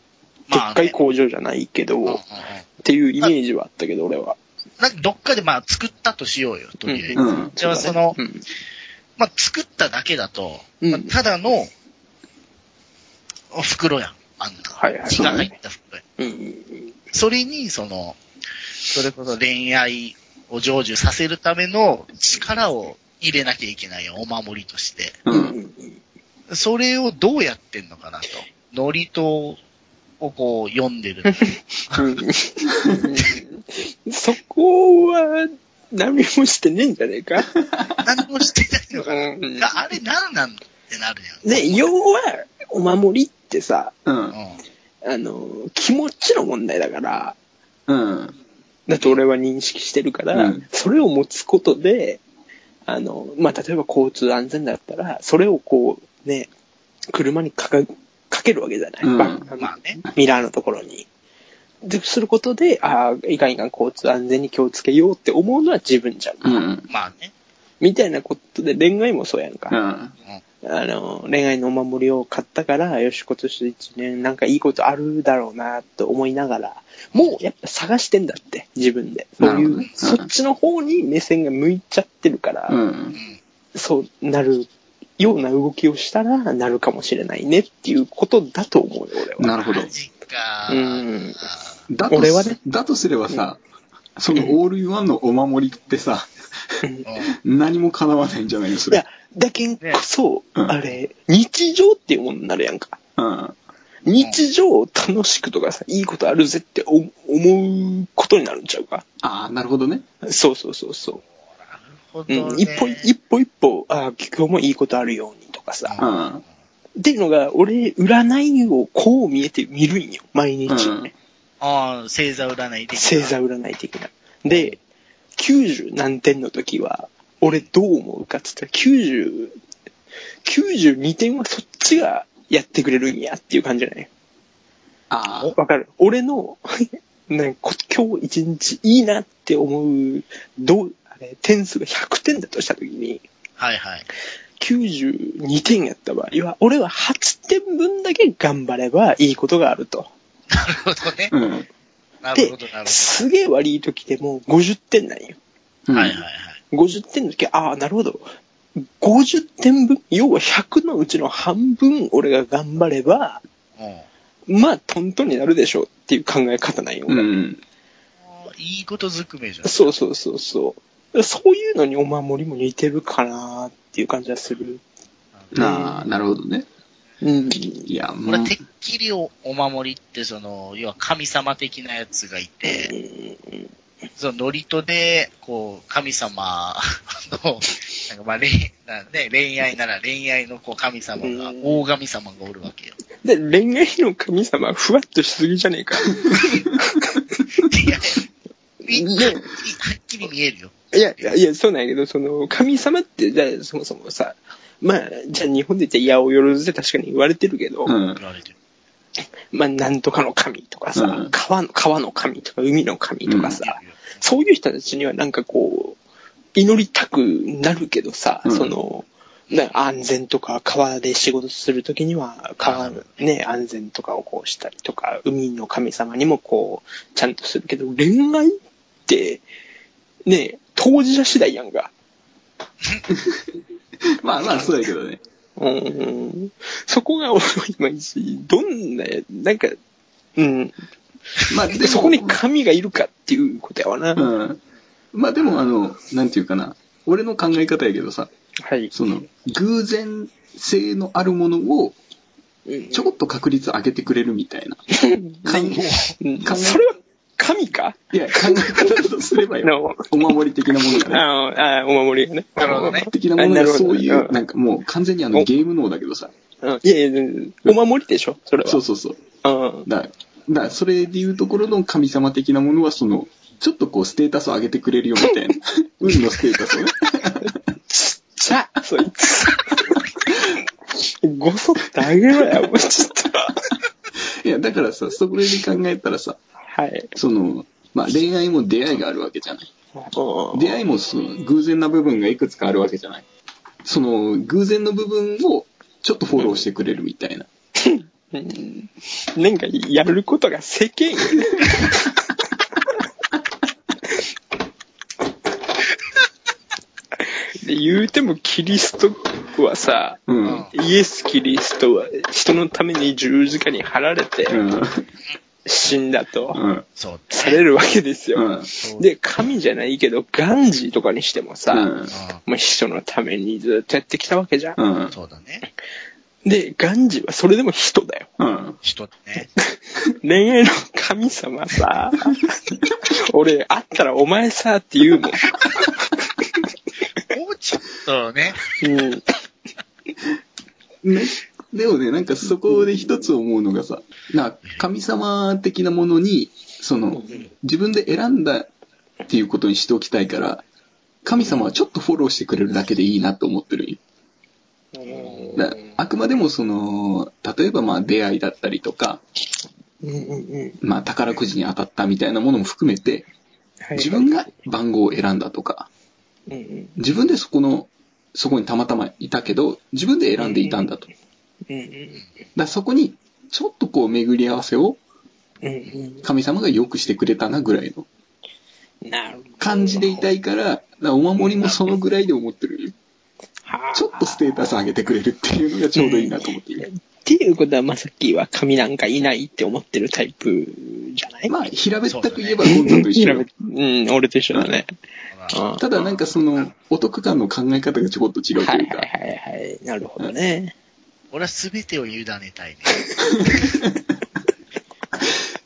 っかい工場じゃないけど、っていうイメージはあったけど、俺は。なんかどっかでまあ作ったとしようよ、とりあえず。うんじゃあその、うん。まあ作っただけだと、ただの袋やん、あんな。はいはい血が入った袋やん。うん。それに、その、それこそ恋愛を成就させるための力を入れなきゃいけないよ、お守りとして。う。うんん。それをどうやってんのかなと。ノリとをこう読んでる。う んそこは、何もしてねえんじゃねえか。何もしてないのかな。うんああれ何なんってなるやん。で、要は、お守りってさ、う。うんん。あの、気持ちの問題だから、うん。だと俺は認識してるから、うんそれを持つことで、あの、まあ、例えば交通安全だったら、それをこう、ね、車にかかかけるわけじゃない、うんまあね。ミラーのところに。で、することで、ああ、いかんいかん交通安全に気をつけようって思うのは自分じゃん。うん。まあね。みたいなことで恋愛もそうやんか。うん。あの、恋愛のお守りを買ったから、よし、今年一年なんかいいことあるだろうな、と思いながら、もうやっぱ探してんだって、自分で。そういう、そっちの方に目線が向いちゃってるから、う。うんん。そうなるような動きをしたら、なるかもしれないねっていうことだと思うよ、俺は。なるほどマ。ジか。うんだと俺はねだとすればさ、そのオールインワンのお守りってさ、うん何も叶わないんじゃないのそれいや。、だけんこそ、うんあれ、日常っていうものになるやんか。うん。日常を楽しくとかさ、いいことあるぜって思うことになるんちゃうか。ああ、なるほどね。そうそうそうそう。うん、ね。一歩一歩一歩、あ今日もいいことあるようにとかさ。うん。っていうのが、俺、占いをこう見えて見るんよ、毎日。うんああ、星座占い的な。星座占い的な。で、90何点の時は、俺どう思うかっつったら、90、92点はそっちがやってくれるんやっていう感じじゃないああ、わかる？俺の、なんかこ今日一日いいなって思う、どう、あれ、点数が100点だとした時に、はいはい。92点やった場合は、俺は8点分だけ頑張ればいいことがあると。なるほどね。うん。でなるほど、なるほすげえ悪い時でも50点なんよ。はいはいはい。50点の時は、ああ、なるほど。50点分、要は100のうちの半分俺が頑張れば、うん。まあ、トントンになるでしょうっていう考え方なんよ。うん。いいことずくめじゃん。そうそうそうそう。そういうのにお守りも似てるかなっていう感じはする。ああ、なるほどね。うん。いや、もうこれ、てっきりおお守りって、その、要は神様的なやつがいて、その、ノリとで、こう、神様の、なんかまあ、恋、なね、恋愛なら恋愛のこう神様が、うん大神様がおるわけよ。で、恋愛の神様、ふわっとしすぎじゃねえか。いや、はっきり見えるよ。いや、いや、いや、そうなんやけど、その、神様って、じゃあ、そもそもさ、まあ、じゃあ日本で言って、八百万って確かに言われてるけど、うん。まあ、なんとかの神とかさ、うん。川の、川の神とか、海の神とかさ、言うよそういう人たちにはなんかこう、祈りたくなるけどさ、うん。その、安全とか川で仕事するときには川のね、安全とかをこうしたりとか、海の神様にもこう、ちゃんとするけど、恋愛って、ね、当事者次第やんか。まあまあ、そうだけどね。うん。そこが俺はいまいち、どんな、なんか、うん。まあ、でで、そこに神がいるかっていうことやわな。うん。まあでも、あの、なんていうかな。俺の考え方やけどさ、はい。その、偶然性のあるものを、ちょこっと確率上げてくれるみたいな。考うん考えそれは神か？え、いや、考え方だとすればよ。のお守り的なものがね。ああ、お守りがね。なるほどね的なものがそういう、うんなんかもう完全にあのおゲーム脳だけどさ。うんいやいや、お守りでしょ、それは。そうそうそう。うん。だだそれでいうところの神様的なものは、その、ちょっとこうステータスを上げてくれるよみたいな。運のステータスをね。じゃあ、そいつ。ごそってあげろや、もうちょっと。いや、だからさ、それで考えたらさ、はい。その、まあ恋愛も出会いがあるわけじゃない。うん出会いもその偶然な部分がいくつかあるわけじゃない。その偶然の部分をちょっとフォローしてくれるみたいな。うんなんか、やることが世間 言うてもキリストはさ、うん。イエス・キリストは人のために十字架に貼られてうん。死んだと。されるわけですよ。で、神じゃないけど、ガンジーとかにしてもさ、うん。まあ、人のためにずっとやってきたわけじゃん。。そうだね。で、ガンジーはそれでも人だよ。うん。人だね。恋愛の神様さ、俺、会ったらお前さって言うもん。もうちょっとね、うん。ね。でもね、なんかそこで一つ思うのがさ、な神様的なものに、その、自分で選んだっていうことにしておきたいから、神様はちょっとフォローしてくれるだけでいいなと思ってるだあくまでもその、例えばまあ出会いだったりとか。まあ宝くじに当たったみたいなものも含めて、はい自分が番号を選んだとか、自分でそこの、そこにたまたまいたけど、自分で選んでいたんだと。だかうんらそこに、ちょっとこう巡り合わせをうんうん神様が良くしてくれたなぐらいの。感じでいたいから、お守りもそのぐらいで思ってるよ。はあちょっとステータス上げてくれるっていうのがちょうどいいなと思っている。っていうことは、まさきは神なんかいないって思ってるタイプじゃない？まあ、平べったく言えばゴンさんと一緒よ。うん、俺と一緒だね。ただなんかその、お得感の考え方がちょこっと違うとはいいうはいか。はいはい。なるほどね。俺は全てを委ねたいね。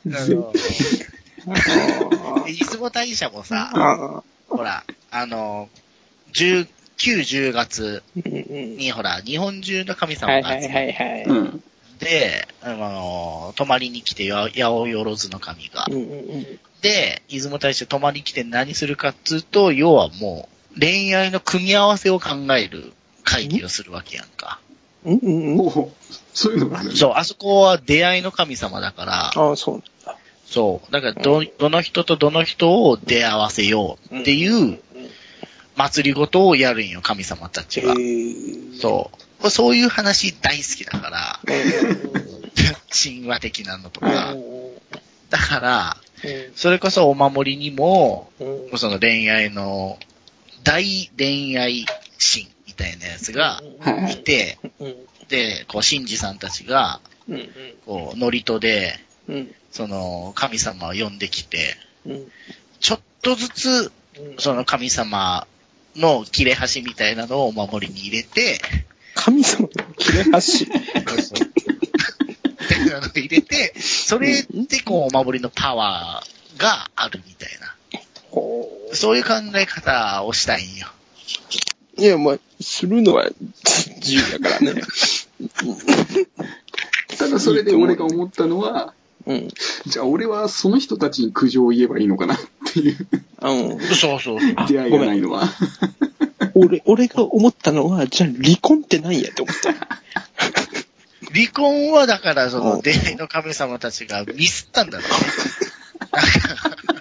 あの、出雲大社もさ。ほら、あの、10、9、10月。に、ほら、日本中の神は様が集まっ。て、あの、泊まりに来て、や八百万の神が。で、出雲大社泊まりに来て何するかっつうと、要はもう、恋愛の組み合わせを考える会議をするわけやんか。うんうんうん。そういうのがあるねそう、あそこは出会いの神様だから、ああ、そう。そう。だから、ど、どの人とどの人を出会わせようっていう祭りごとをやるんよ、神様たちへは。え。そう。そういう話大好きだから、う 神話的なのとん。か。だから、うんそれこそお守りにも、うん。その恋愛の、大恋愛神みたいなやつがはいいて、うん。で、こう、神事さんたちが、うん。こう、祝詞で、うん。その、神様を呼んできて、うん。ちょっとずつ、その神様の切れ端みたいなのをお守りに入れて、神様の切れ端？みたいなのを入れて、それでこうお守りのパワーがあるみたいな。ほそういう考え方をしたいんよ。ういや、まあ、するのは自由だからね。ただそれで俺が思ったのは、うん。じゃあ俺はその人たちに苦情を言えばいいのかなっていうあの、そうそう。あ出会いがないのは。俺、俺が思ったのは、じゃあ離婚って何やって思った。離婚はだからそうんの出会いの神様たちがミスったんだろうね。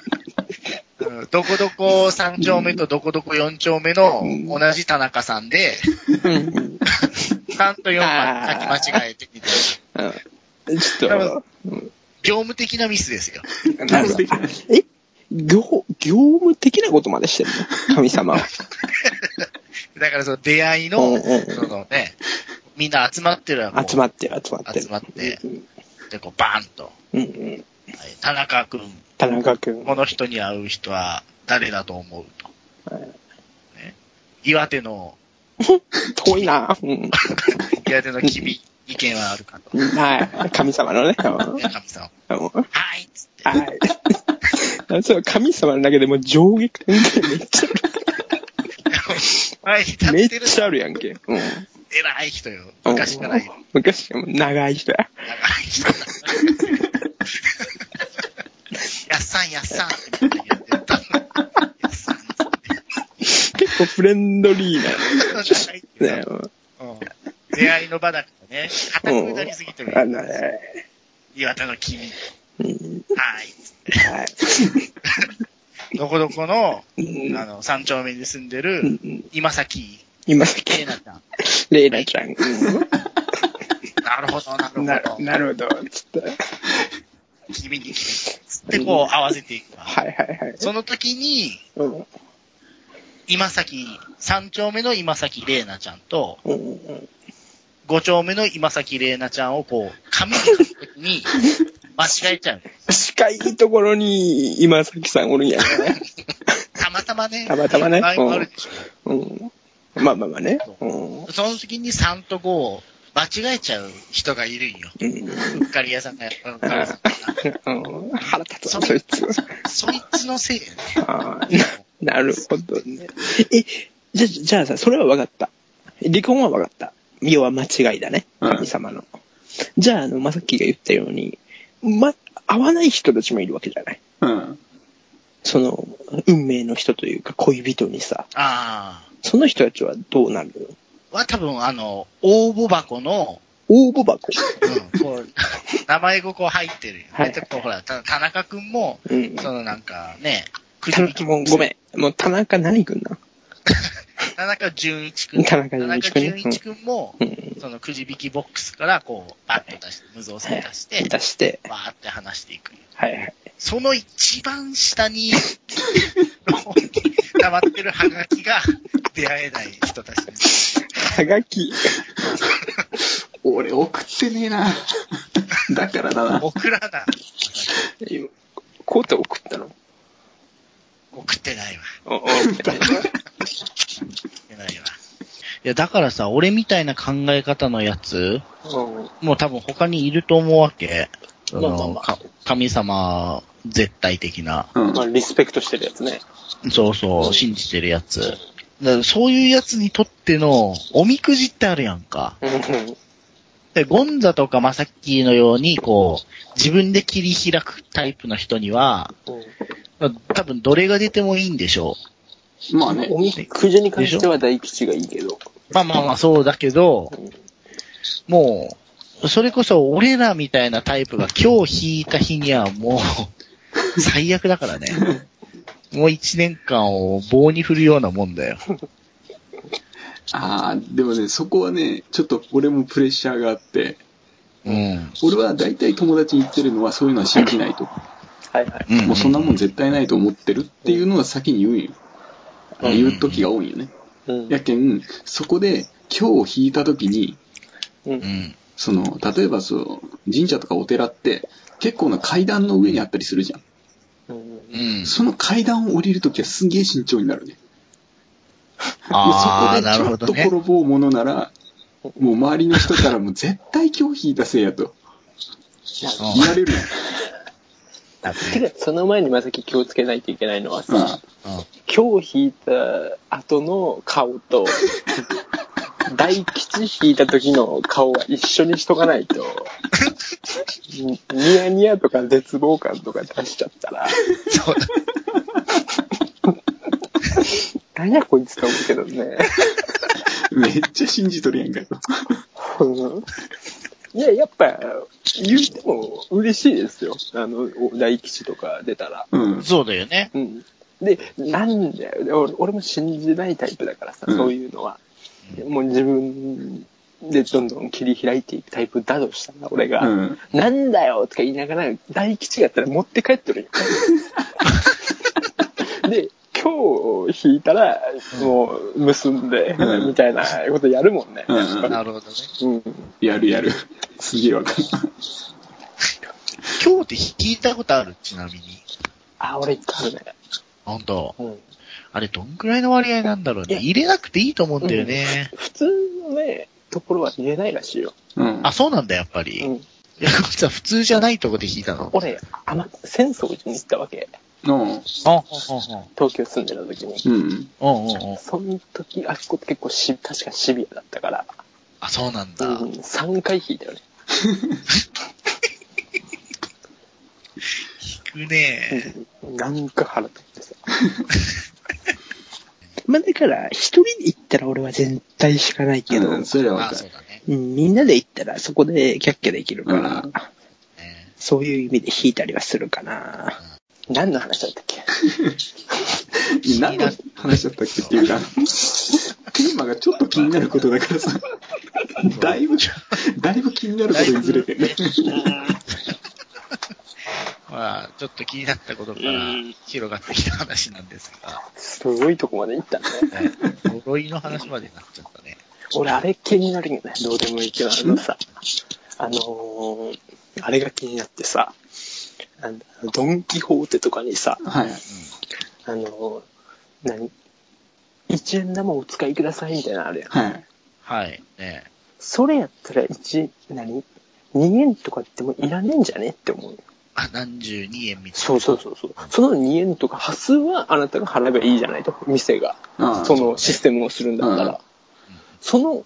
どこどこ3丁目とどこどこ4丁目の同じ田中さんで、うんうん。3と4番書き間違えてみたいな。うんちょっと、うん業務的なミスですよ。なるほどえ？業、業務的なことまでしてるの？神様は。だからその出会いの、うんうんうんそのね、みんな集まってるわ集まってる、集まってる。集まってうんで、こうバーンと、うんうん。はい田中くん、田中君。この人に会う人は誰だと思うと。はいね、岩手の、遠いな。うん。岩手の君、意見はあるかと。はい。神様のね。神様。うんはいっつって。はい。そう、神様だけでも上下関係めっちはい、立ゃ、めっるってちゃあるやんけ。うん。偉い人よ。昔からいる。昔長い人や。長い人だ。さんやっさん。結構フレンドリーな。出会いの場だからね。固くなりすぎてる。岩手の君。うん。はい。はい。どこどこの、うんあの、三丁目に住んでうる、ん今崎、今ケイ先、ナちゃん。レイナちゃん。うん なるほど、なるほなど。なるほど。つって。君にってこう合わせていくわ。はいはいはい。その時に、うん。今崎、三丁目の今崎玲奈ちゃんと。五丁目の今崎玲奈ちゃんをこう、紙に書くときに、間違えちゃう。近いところに今崎さんおるんやね。たまたまね。たまたまね場合もあるでしょ。うん。まあまあまあね。うん。その時に3と5を間違えちゃう人がいるんよ。うん。うっかり屋さんが、うっかり屋さん腹立つわ、そいつ。そいつのせいやね。あーななるほどね。え、じゃ、じゃあさ、それは分かった。離婚は分かった。要は間違いだね。うん神様の。じゃあ、あの、まさきが言ったように、ま、合わない人たちもいるわけじゃない。うん。その、運命の人というか恋人にさ、あその人たちはどうなる？あ。は多分あの、応募箱の、応募箱。うん、こう、名前がこう入ってるよ。はいこうほら、た田中くんも、うん。そのなんかね、く田中、もうごめん。もう田中何君な 田中淳一くん。田中淳一くんね田中淳一くんも、うん。そのくじ引きボックスからこう、バッと出して、無造作に出して、出して、バーって話していく。はいはい。その一番下に、溜まってるハガキが出会えない人たちです。はがき。俺送ってねえな。だからだな。送らな。コート送ったの？送ってないわ。お送ったの？送ってないわ。いや、だからさ、俺みたいな考え方のやつ、もう多分他にいると思うわけ。そのまあまあまあか神様絶対的な。うん。まあ、リスペクトしてるやつね。そうそう、信じてるやつ。だからそういうやつにとっての、おみくじってあるやんか。うん。で、ゴンザとかマサッキーのように、こう、自分で切り開くタイプの人には、まあ多分どれが出てもいいんでしょまあね。おみくじに関しては大吉がいいけど。う。まあまあまあそうだけど、もう、それこそ俺らみたいなタイプが今日引いた日にはもう、最悪だからね。もう一年間を棒に振るようなもんだよ。ああ、でもね、そこはね、ちょっと俺もプレッシャーがあって、うん。俺は大体友達に言ってるのはそういうのは信じないと。はいはい。うん、もうそんなもん絶対ないと思ってるっていうのは先に言うんよ。うん言う時が多いよね。うんやけん、そこで今日引いた時に、う。うんん。その、例えばそう、神社とかお寺って結構な階段の上にあったりするじゃん。うんうん。その階段を降りるときはすんげえ慎重になるね。ああ、もうそこでちょっとなるほどね。転ぼうものなら、もう周りの人からもう絶対今日引いたせいやと。う。ん言われる。てか、その前にまさき気をつけないといけないのはさ、今日引いた後の顔と、大吉引いた時の顔は一緒にしとかないと、ニ ニヤニヤとか絶望感とか出しちゃったら、そう。何やこいつと思うけどね。めっちゃ信じとるやんかいや、やっぱ、言っても嬉しいですよ。あの、お大吉とか出たら。うん。そうだよね。うん。で、なんだよ。で俺俺も信じないタイプだからさ、うんそういうのは。もう自分でどんどん切り開いていくタイプだとしたら、俺が、うん。なんだよとか言いながら、大吉がやったら持って帰ってるよ。で、今日引いたら、もう結んで、うんみたいなことやるもんね。うんやっぱなるほどね。りうん。やるやる。すげえわかる。今日って聞いたことある？ちなみに。あ、俺一回あるね。ほんと。うん。あれどんくらいの割合なんだろうね。入れなくていいと思うんだよね。普通のね、ところは入れないらしいよ。うん。あ、そうなんだ、やっぱり。いうん。や、こいつは普通じゃないとこで聞いたの？俺、あま、浅草寺に行ったわけ。うん。東京住んでた時に。うん。うんうんうん。その時、あそこって結構し、確かシビアだったから、あ、そうなんだ。うん、3回引いたよね。聞くね。うん。なんか腹立ってさ。まあだから、一人で行ったら俺は絶対引かないけど、うん、それはわあ、かる。そうだね。うん、みんなで行ったらそこでキャッキャできるから、うんねそういう意味で引いたりはするかな。何の話だったっけ？何の話だったっけっていうか、テーマがちょっと気になることだからさ、だいぶ、だいぶ気になることにずれてるね。まあ、ちょっと気になったことから広がってきた話なんですが、すごいとこまで行ったね。ね呪いの話までになっちゃったね。俺、あれ気になるよね。どうでもいいけど、あのさ、あのー、あれが気になってさ、なんだドン・キホーテとかにさ、はい。あのー、何一円玉お使いくださいみたいなのあるやん。はい。はい。ねそれやったら一、何 ?2 円とかってもいらねえんじゃねって思うよ。あ、何十二円みたいな。そうそうそうそう。その2円とか端数はあなたが払えばいいじゃないと。店が。ああそのシステムをするんだったら。うんその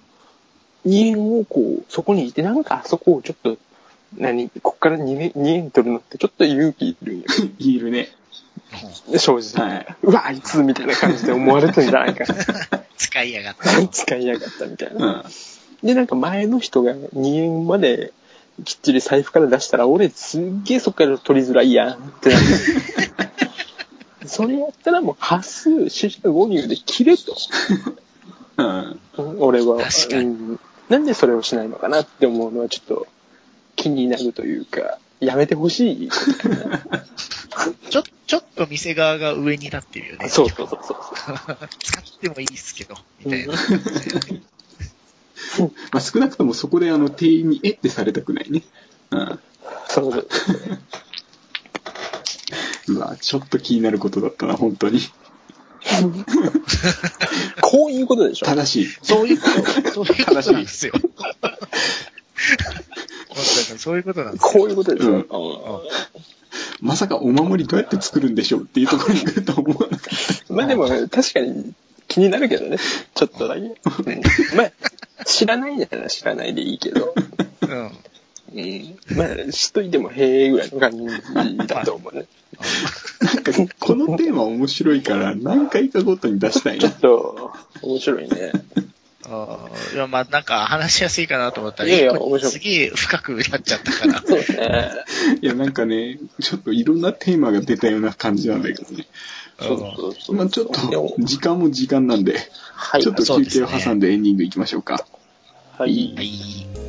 2円をこう、そこにいて、なんかあそこをちょっと、何こっから 2, 円2円取るのってちょっと勇気いるんよ。いるね。正直。はい。うわ、あいつみたいな感じで思われてんじゃないか。使いやがった。使いやがったみたいうな。ん。で、なんか前の人が2円まできっちり財布から出したら、俺すっげえそっから取りづらいやんってなって。それやったらもう端数、四捨五入で切れと。うん。俺は。確かにうんなんでそれをしないのかなって思うのはちょっと気になるというか、やめてほしい。ちょ、ちょっと店側が上に立ってるよね。そうそうそうそう。使ってもいいっすけど、みたいな。まあ少なくともそこであの店員にえってされたくないね。うん。そうそううわ、ちょっと気になることだったな、本当に。こういうことでしょ正しい。そういうこと、そういうことなんですよ。そういうことなんですよ。こういうことでしょ、うんうんまさかお守りどうやって作るんでしょうっていうところに来るとは思わなかっまあでも確かに気になるけどね。ちょっとだけ。うんまあ、知らないなら知らないでいいけど。うん。うん、まあ、しといてもへえぐらいの感じだと思うね。た。なんか、このテーマ面白いから何回かごとに出したいなちょっ。と、面白いね。あーいや、まあなんか話しやすいかなと思ったら、いやいや面白いすげえ深くなっちゃったから。そうですね。いや、なんかね、ちょっといろんなテーマが出たような感じなんだけどね。そうそうそう。まあちょっと、時間も時間なんで、はいちょっと休憩を挟んでエンディングいきましょうか。はい。はい。はい、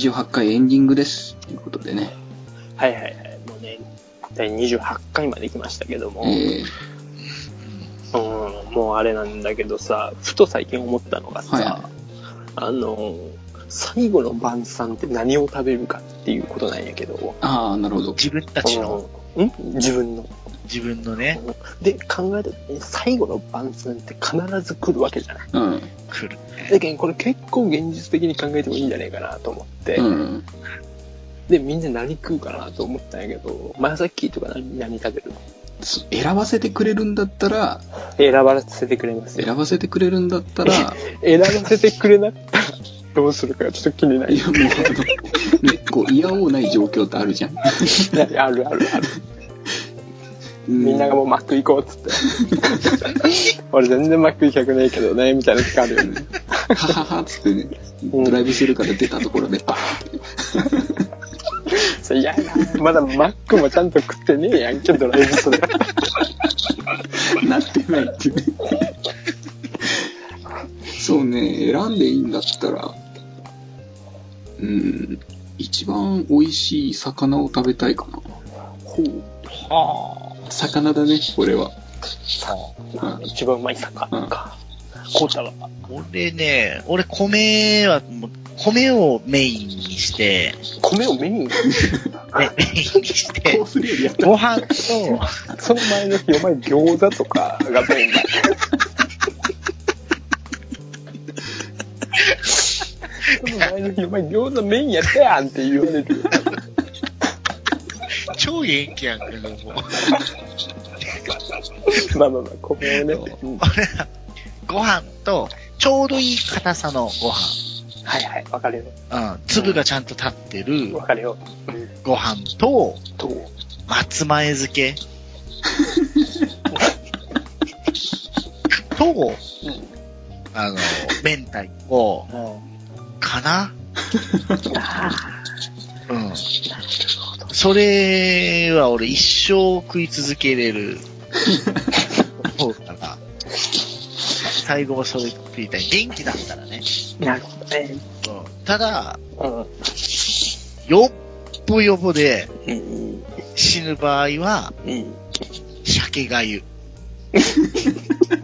28回エンディングです。ということでね。はいはいはい。もうね、第28回まで来ましたけども、えうん、もうあれなんだけどさ、ふと最近思ったのがさ、はいはいあの、最後の晩餐って何を食べるかっていうことなんやけど、ー、ああ、なるほど。自分たちの、うんん？自分の。自分のね、で、考えた時に最後の晩餐って必ず来るわけじゃない。うん。来るだけどこれ結構現実的に考えてもいいんじゃないかなと思って、うん。で、みんな何食うかなと思ったんやけど、まさきとか何何食べる？そ選ばせてくれるんだったら、選ばせてくれますよ。選ばせてくれるんだったら、選ばせてくれなかったら、どうするかがちょっと気にないいや、もうあの、ね、こう、嫌おうない状況ってあるじゃん。いやあるあるある。みんながもうマック行こうっつって。俺全然マック行きたくねえけどね、みたいな時あるよね。はははっつってね、ドライブスルーから出たところでバーンって。それ嫌やな。まだマックもちゃんと食ってねえやんけ、ドライブする。なってないってね。そうね、選んでいいんだったら、うん、一番美味しい魚を食べたいかな。ほう。は魚だね、これは。あ。一番うまい魚か。コータは。俺ね、俺米は、米をメインにして、米をメインに？メメインにしてご飯と、その前の日、お前餃子とかがメインだ。その前の日、お前餃子メインやったやんって言われるよ。超元気やんか、でも。まあまあまあ、米をね。ご飯と、ちょうどいい硬さのご飯。はいはい、わかるよ。うん、粒がちゃんと立ってるわかるよ。うん。ご飯と、と、松前漬け。と、うん。あの、明太子、かな？うん。それは俺一生食い続けれる。そうかな。最後はそれ食いたい。元気だったらね。なるほどね。うん、ただ、うん。よっぽよぼでうん。死ぬ場合は、うん。鮭がゆ。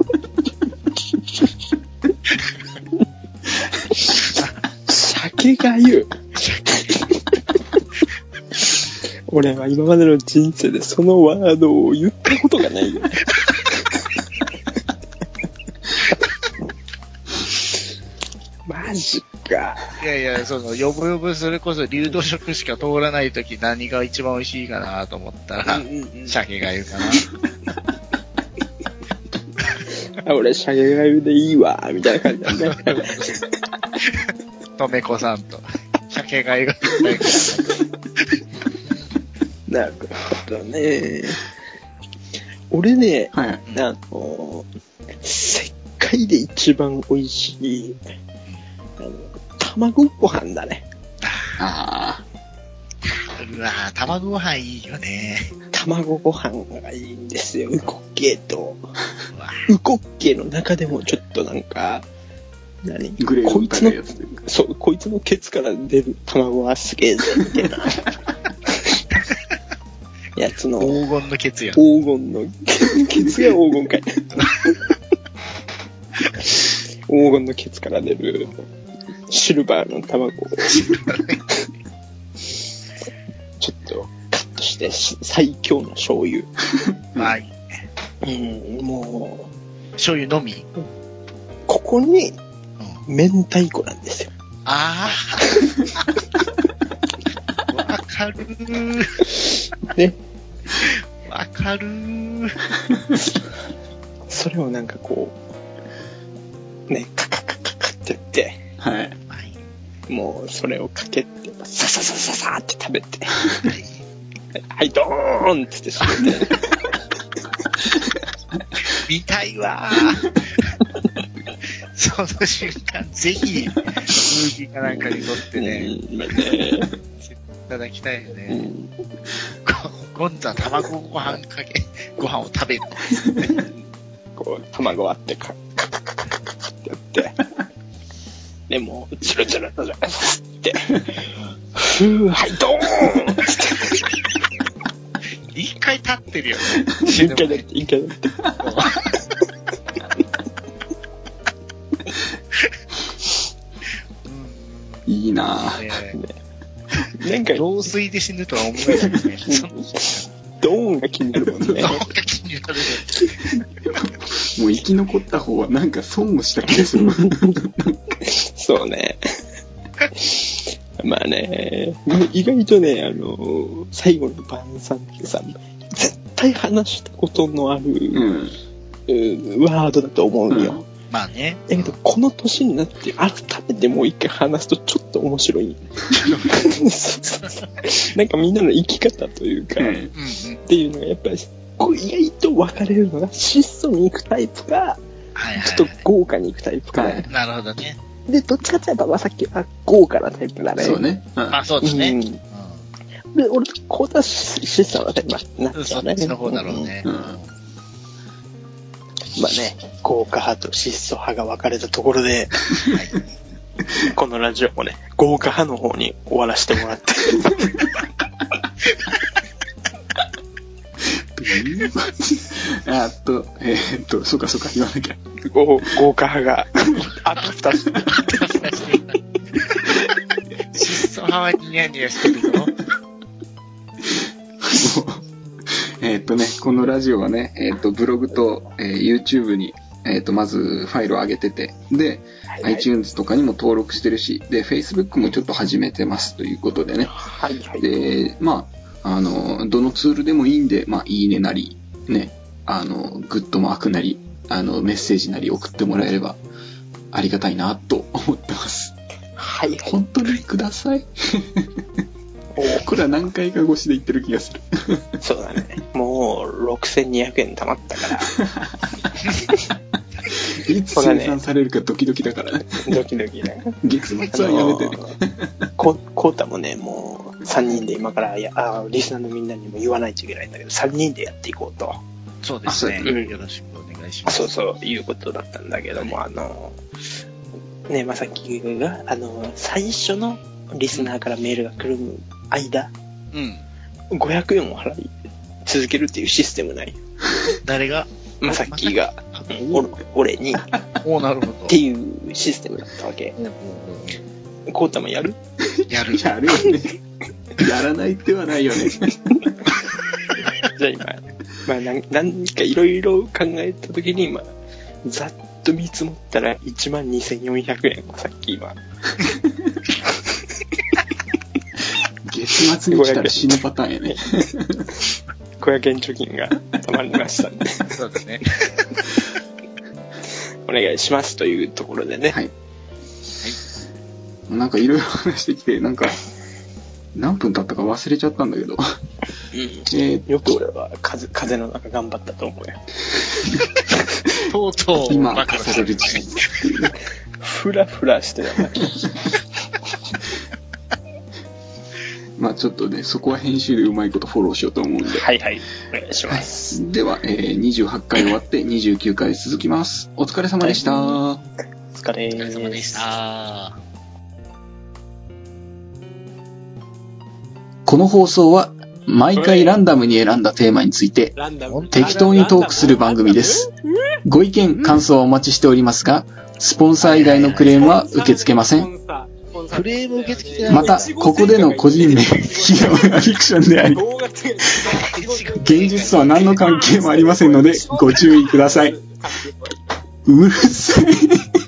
鮭がゆ。俺は今までの人生でそのワードを言ったことがないよ。マジか。いやいや、その、よぼよぼそれこそ流動食しか通らないとき何が一番美味しいかなと思ったら、鮭がゆかな。あ俺、鮭がゆでいいわ、みたいな感じだね。とめこさんと。鮭がいたいから。なるほどね。俺ね、はい。あの、世界で一番美味しい、あの、卵ご飯だね。あうわぁ、卵ご飯いいよね。卵ご飯がいいんですよ、ウコッケイと。うわウコッケイの中でもちょっとなんか、何？あ、グレーのこいつの。そう、こいつのケツから出る卵はすげえぜ、みたいな。やつの黄金のケツや。黄金の、ケツが黄金かい。黄金のケツから出るシルバーの卵を、ちょっとカットしてし最強の醤油。まあ、うん、もう、醤油のみ。ここにうん、明太子なんですよ。ああ。わかるー。ね。わかるー。それをなんかこう、ね、カカカカカってやって、はい。はい。もうそれをかけて、サササササって食べて、はいはい、ドーンってって閉めて、見たいわー。その瞬間、ぜひ、ムービーかなんかに撮ってね、いうん、今ね、ただきたいようね。ん、ゴンザ卵ご飯かけ、ご飯を食べる。こう、卵割って、カカカカカカカってやって、でもう、チルチルチルって、ふー、はい、ドーンって、一回立ってるよね。一回だって、一回だって。いいなぁ。ねなんか、老衰で死ぬとは思えないですね。ドーンが気になるもんね。どうか気になるね。もう生き残った方はなんか損をした気がする。そうね。まあね、意外とね、あの、最後の晩餐ってさ、絶対話したことのある、うん。うんワードだと思うよ。まあね。だけど、この年になって、改めてもう一回話すとちょっと面白い。なんかみんなの生き方というか、っうんうんうん。ていうのがやっぱり、こう意外と分かれるのが、質素に行くタイプか、はいはい、ちょっと豪華に行くタイプか。はいなるほどね。で、どっちかって言えば、まあさっきは豪華なタイプだね。そうね。うんまあそうですね。うん俺、こうだし、質素なタイプになっん。ちゃね。そうっちの方だろうね。うんまあね、豪華派と質素派が分かれたところで、このラジオもね、豪華派の方に終わらせてもらって。あっと、えーっと、そうかそうか、言わなきゃ。豪豪華派が、あと二つ。質素派はニヤニヤしてるぞ。もうえーっとね、このラジオはね、えーっと、ブログと、えー YouTube に、えーっと、まずファイルを上げてて、で、iTunes とかにも登録してるし、で、Facebook もちょっと始めてますということでね。はいはい。で、まあ、あの、どのツールでもいいんで、まあ、いいねなり、ね、あの、グッドマークなり、あの、メッセージなり送ってもらえれば、ありがたいな、と思ってます。はいはい。本当にください。おこれは何回か越しで言ってる気がする。そうだね。もう、6200円貯まったから、いつ生産されるかドキドキだからね。ドキドキね。月末はやめてね。こ、こうたもね、もう、3人で今から、いや、あリスナーのみんなにも言わないといけないんだけど、3人でやっていこうと。そうですね。うよろしくお願いします。そうそう、いうことだったんだけども、あの、ね、まさきが、あの、最初のリスナーからメールが来る間、うん。500円を払い続けるっていうシステムない。誰が？まさきが、お俺に、っ おなるほど。ていうシステムだったわけ。こうたもやる？やる。やるよね。やらない手はないよね。じゃあ今、まあなんなんかいろいろ考えたときに、まあ、ざっと見積もったら12,400円、さっき今。月末に来たら死ぬパターンやね。500円貯金がたまりましたんで、そうだね。お願いしますというところでね。はい。なんかいろいろ話してきて、なんか、何分経ったか忘れちゃったんだけど。うんえーよく俺は風風の中頑張ったと思うよ。とうとう、今明かされる事実っていうね。ふらふらしてたな。まあちょっとね、そこは編集でうまいことフォローしようと思うんで。はいはい。お願いします。では、えー28回終わって29回続きます。お疲れ様でした。お疲れお疲れ様でした。この放送は、毎回ランダムに選んだテーマについて。適当にトークする番組です。ご意見、感想はお待ちしておりますが、スポンサー以外のクレームは受け付けません。クレーム受け付けてないまた、ここでの個人名、企業がフィクションであり、現実とは何の関係もありませんので、ご注意ください。うるさい。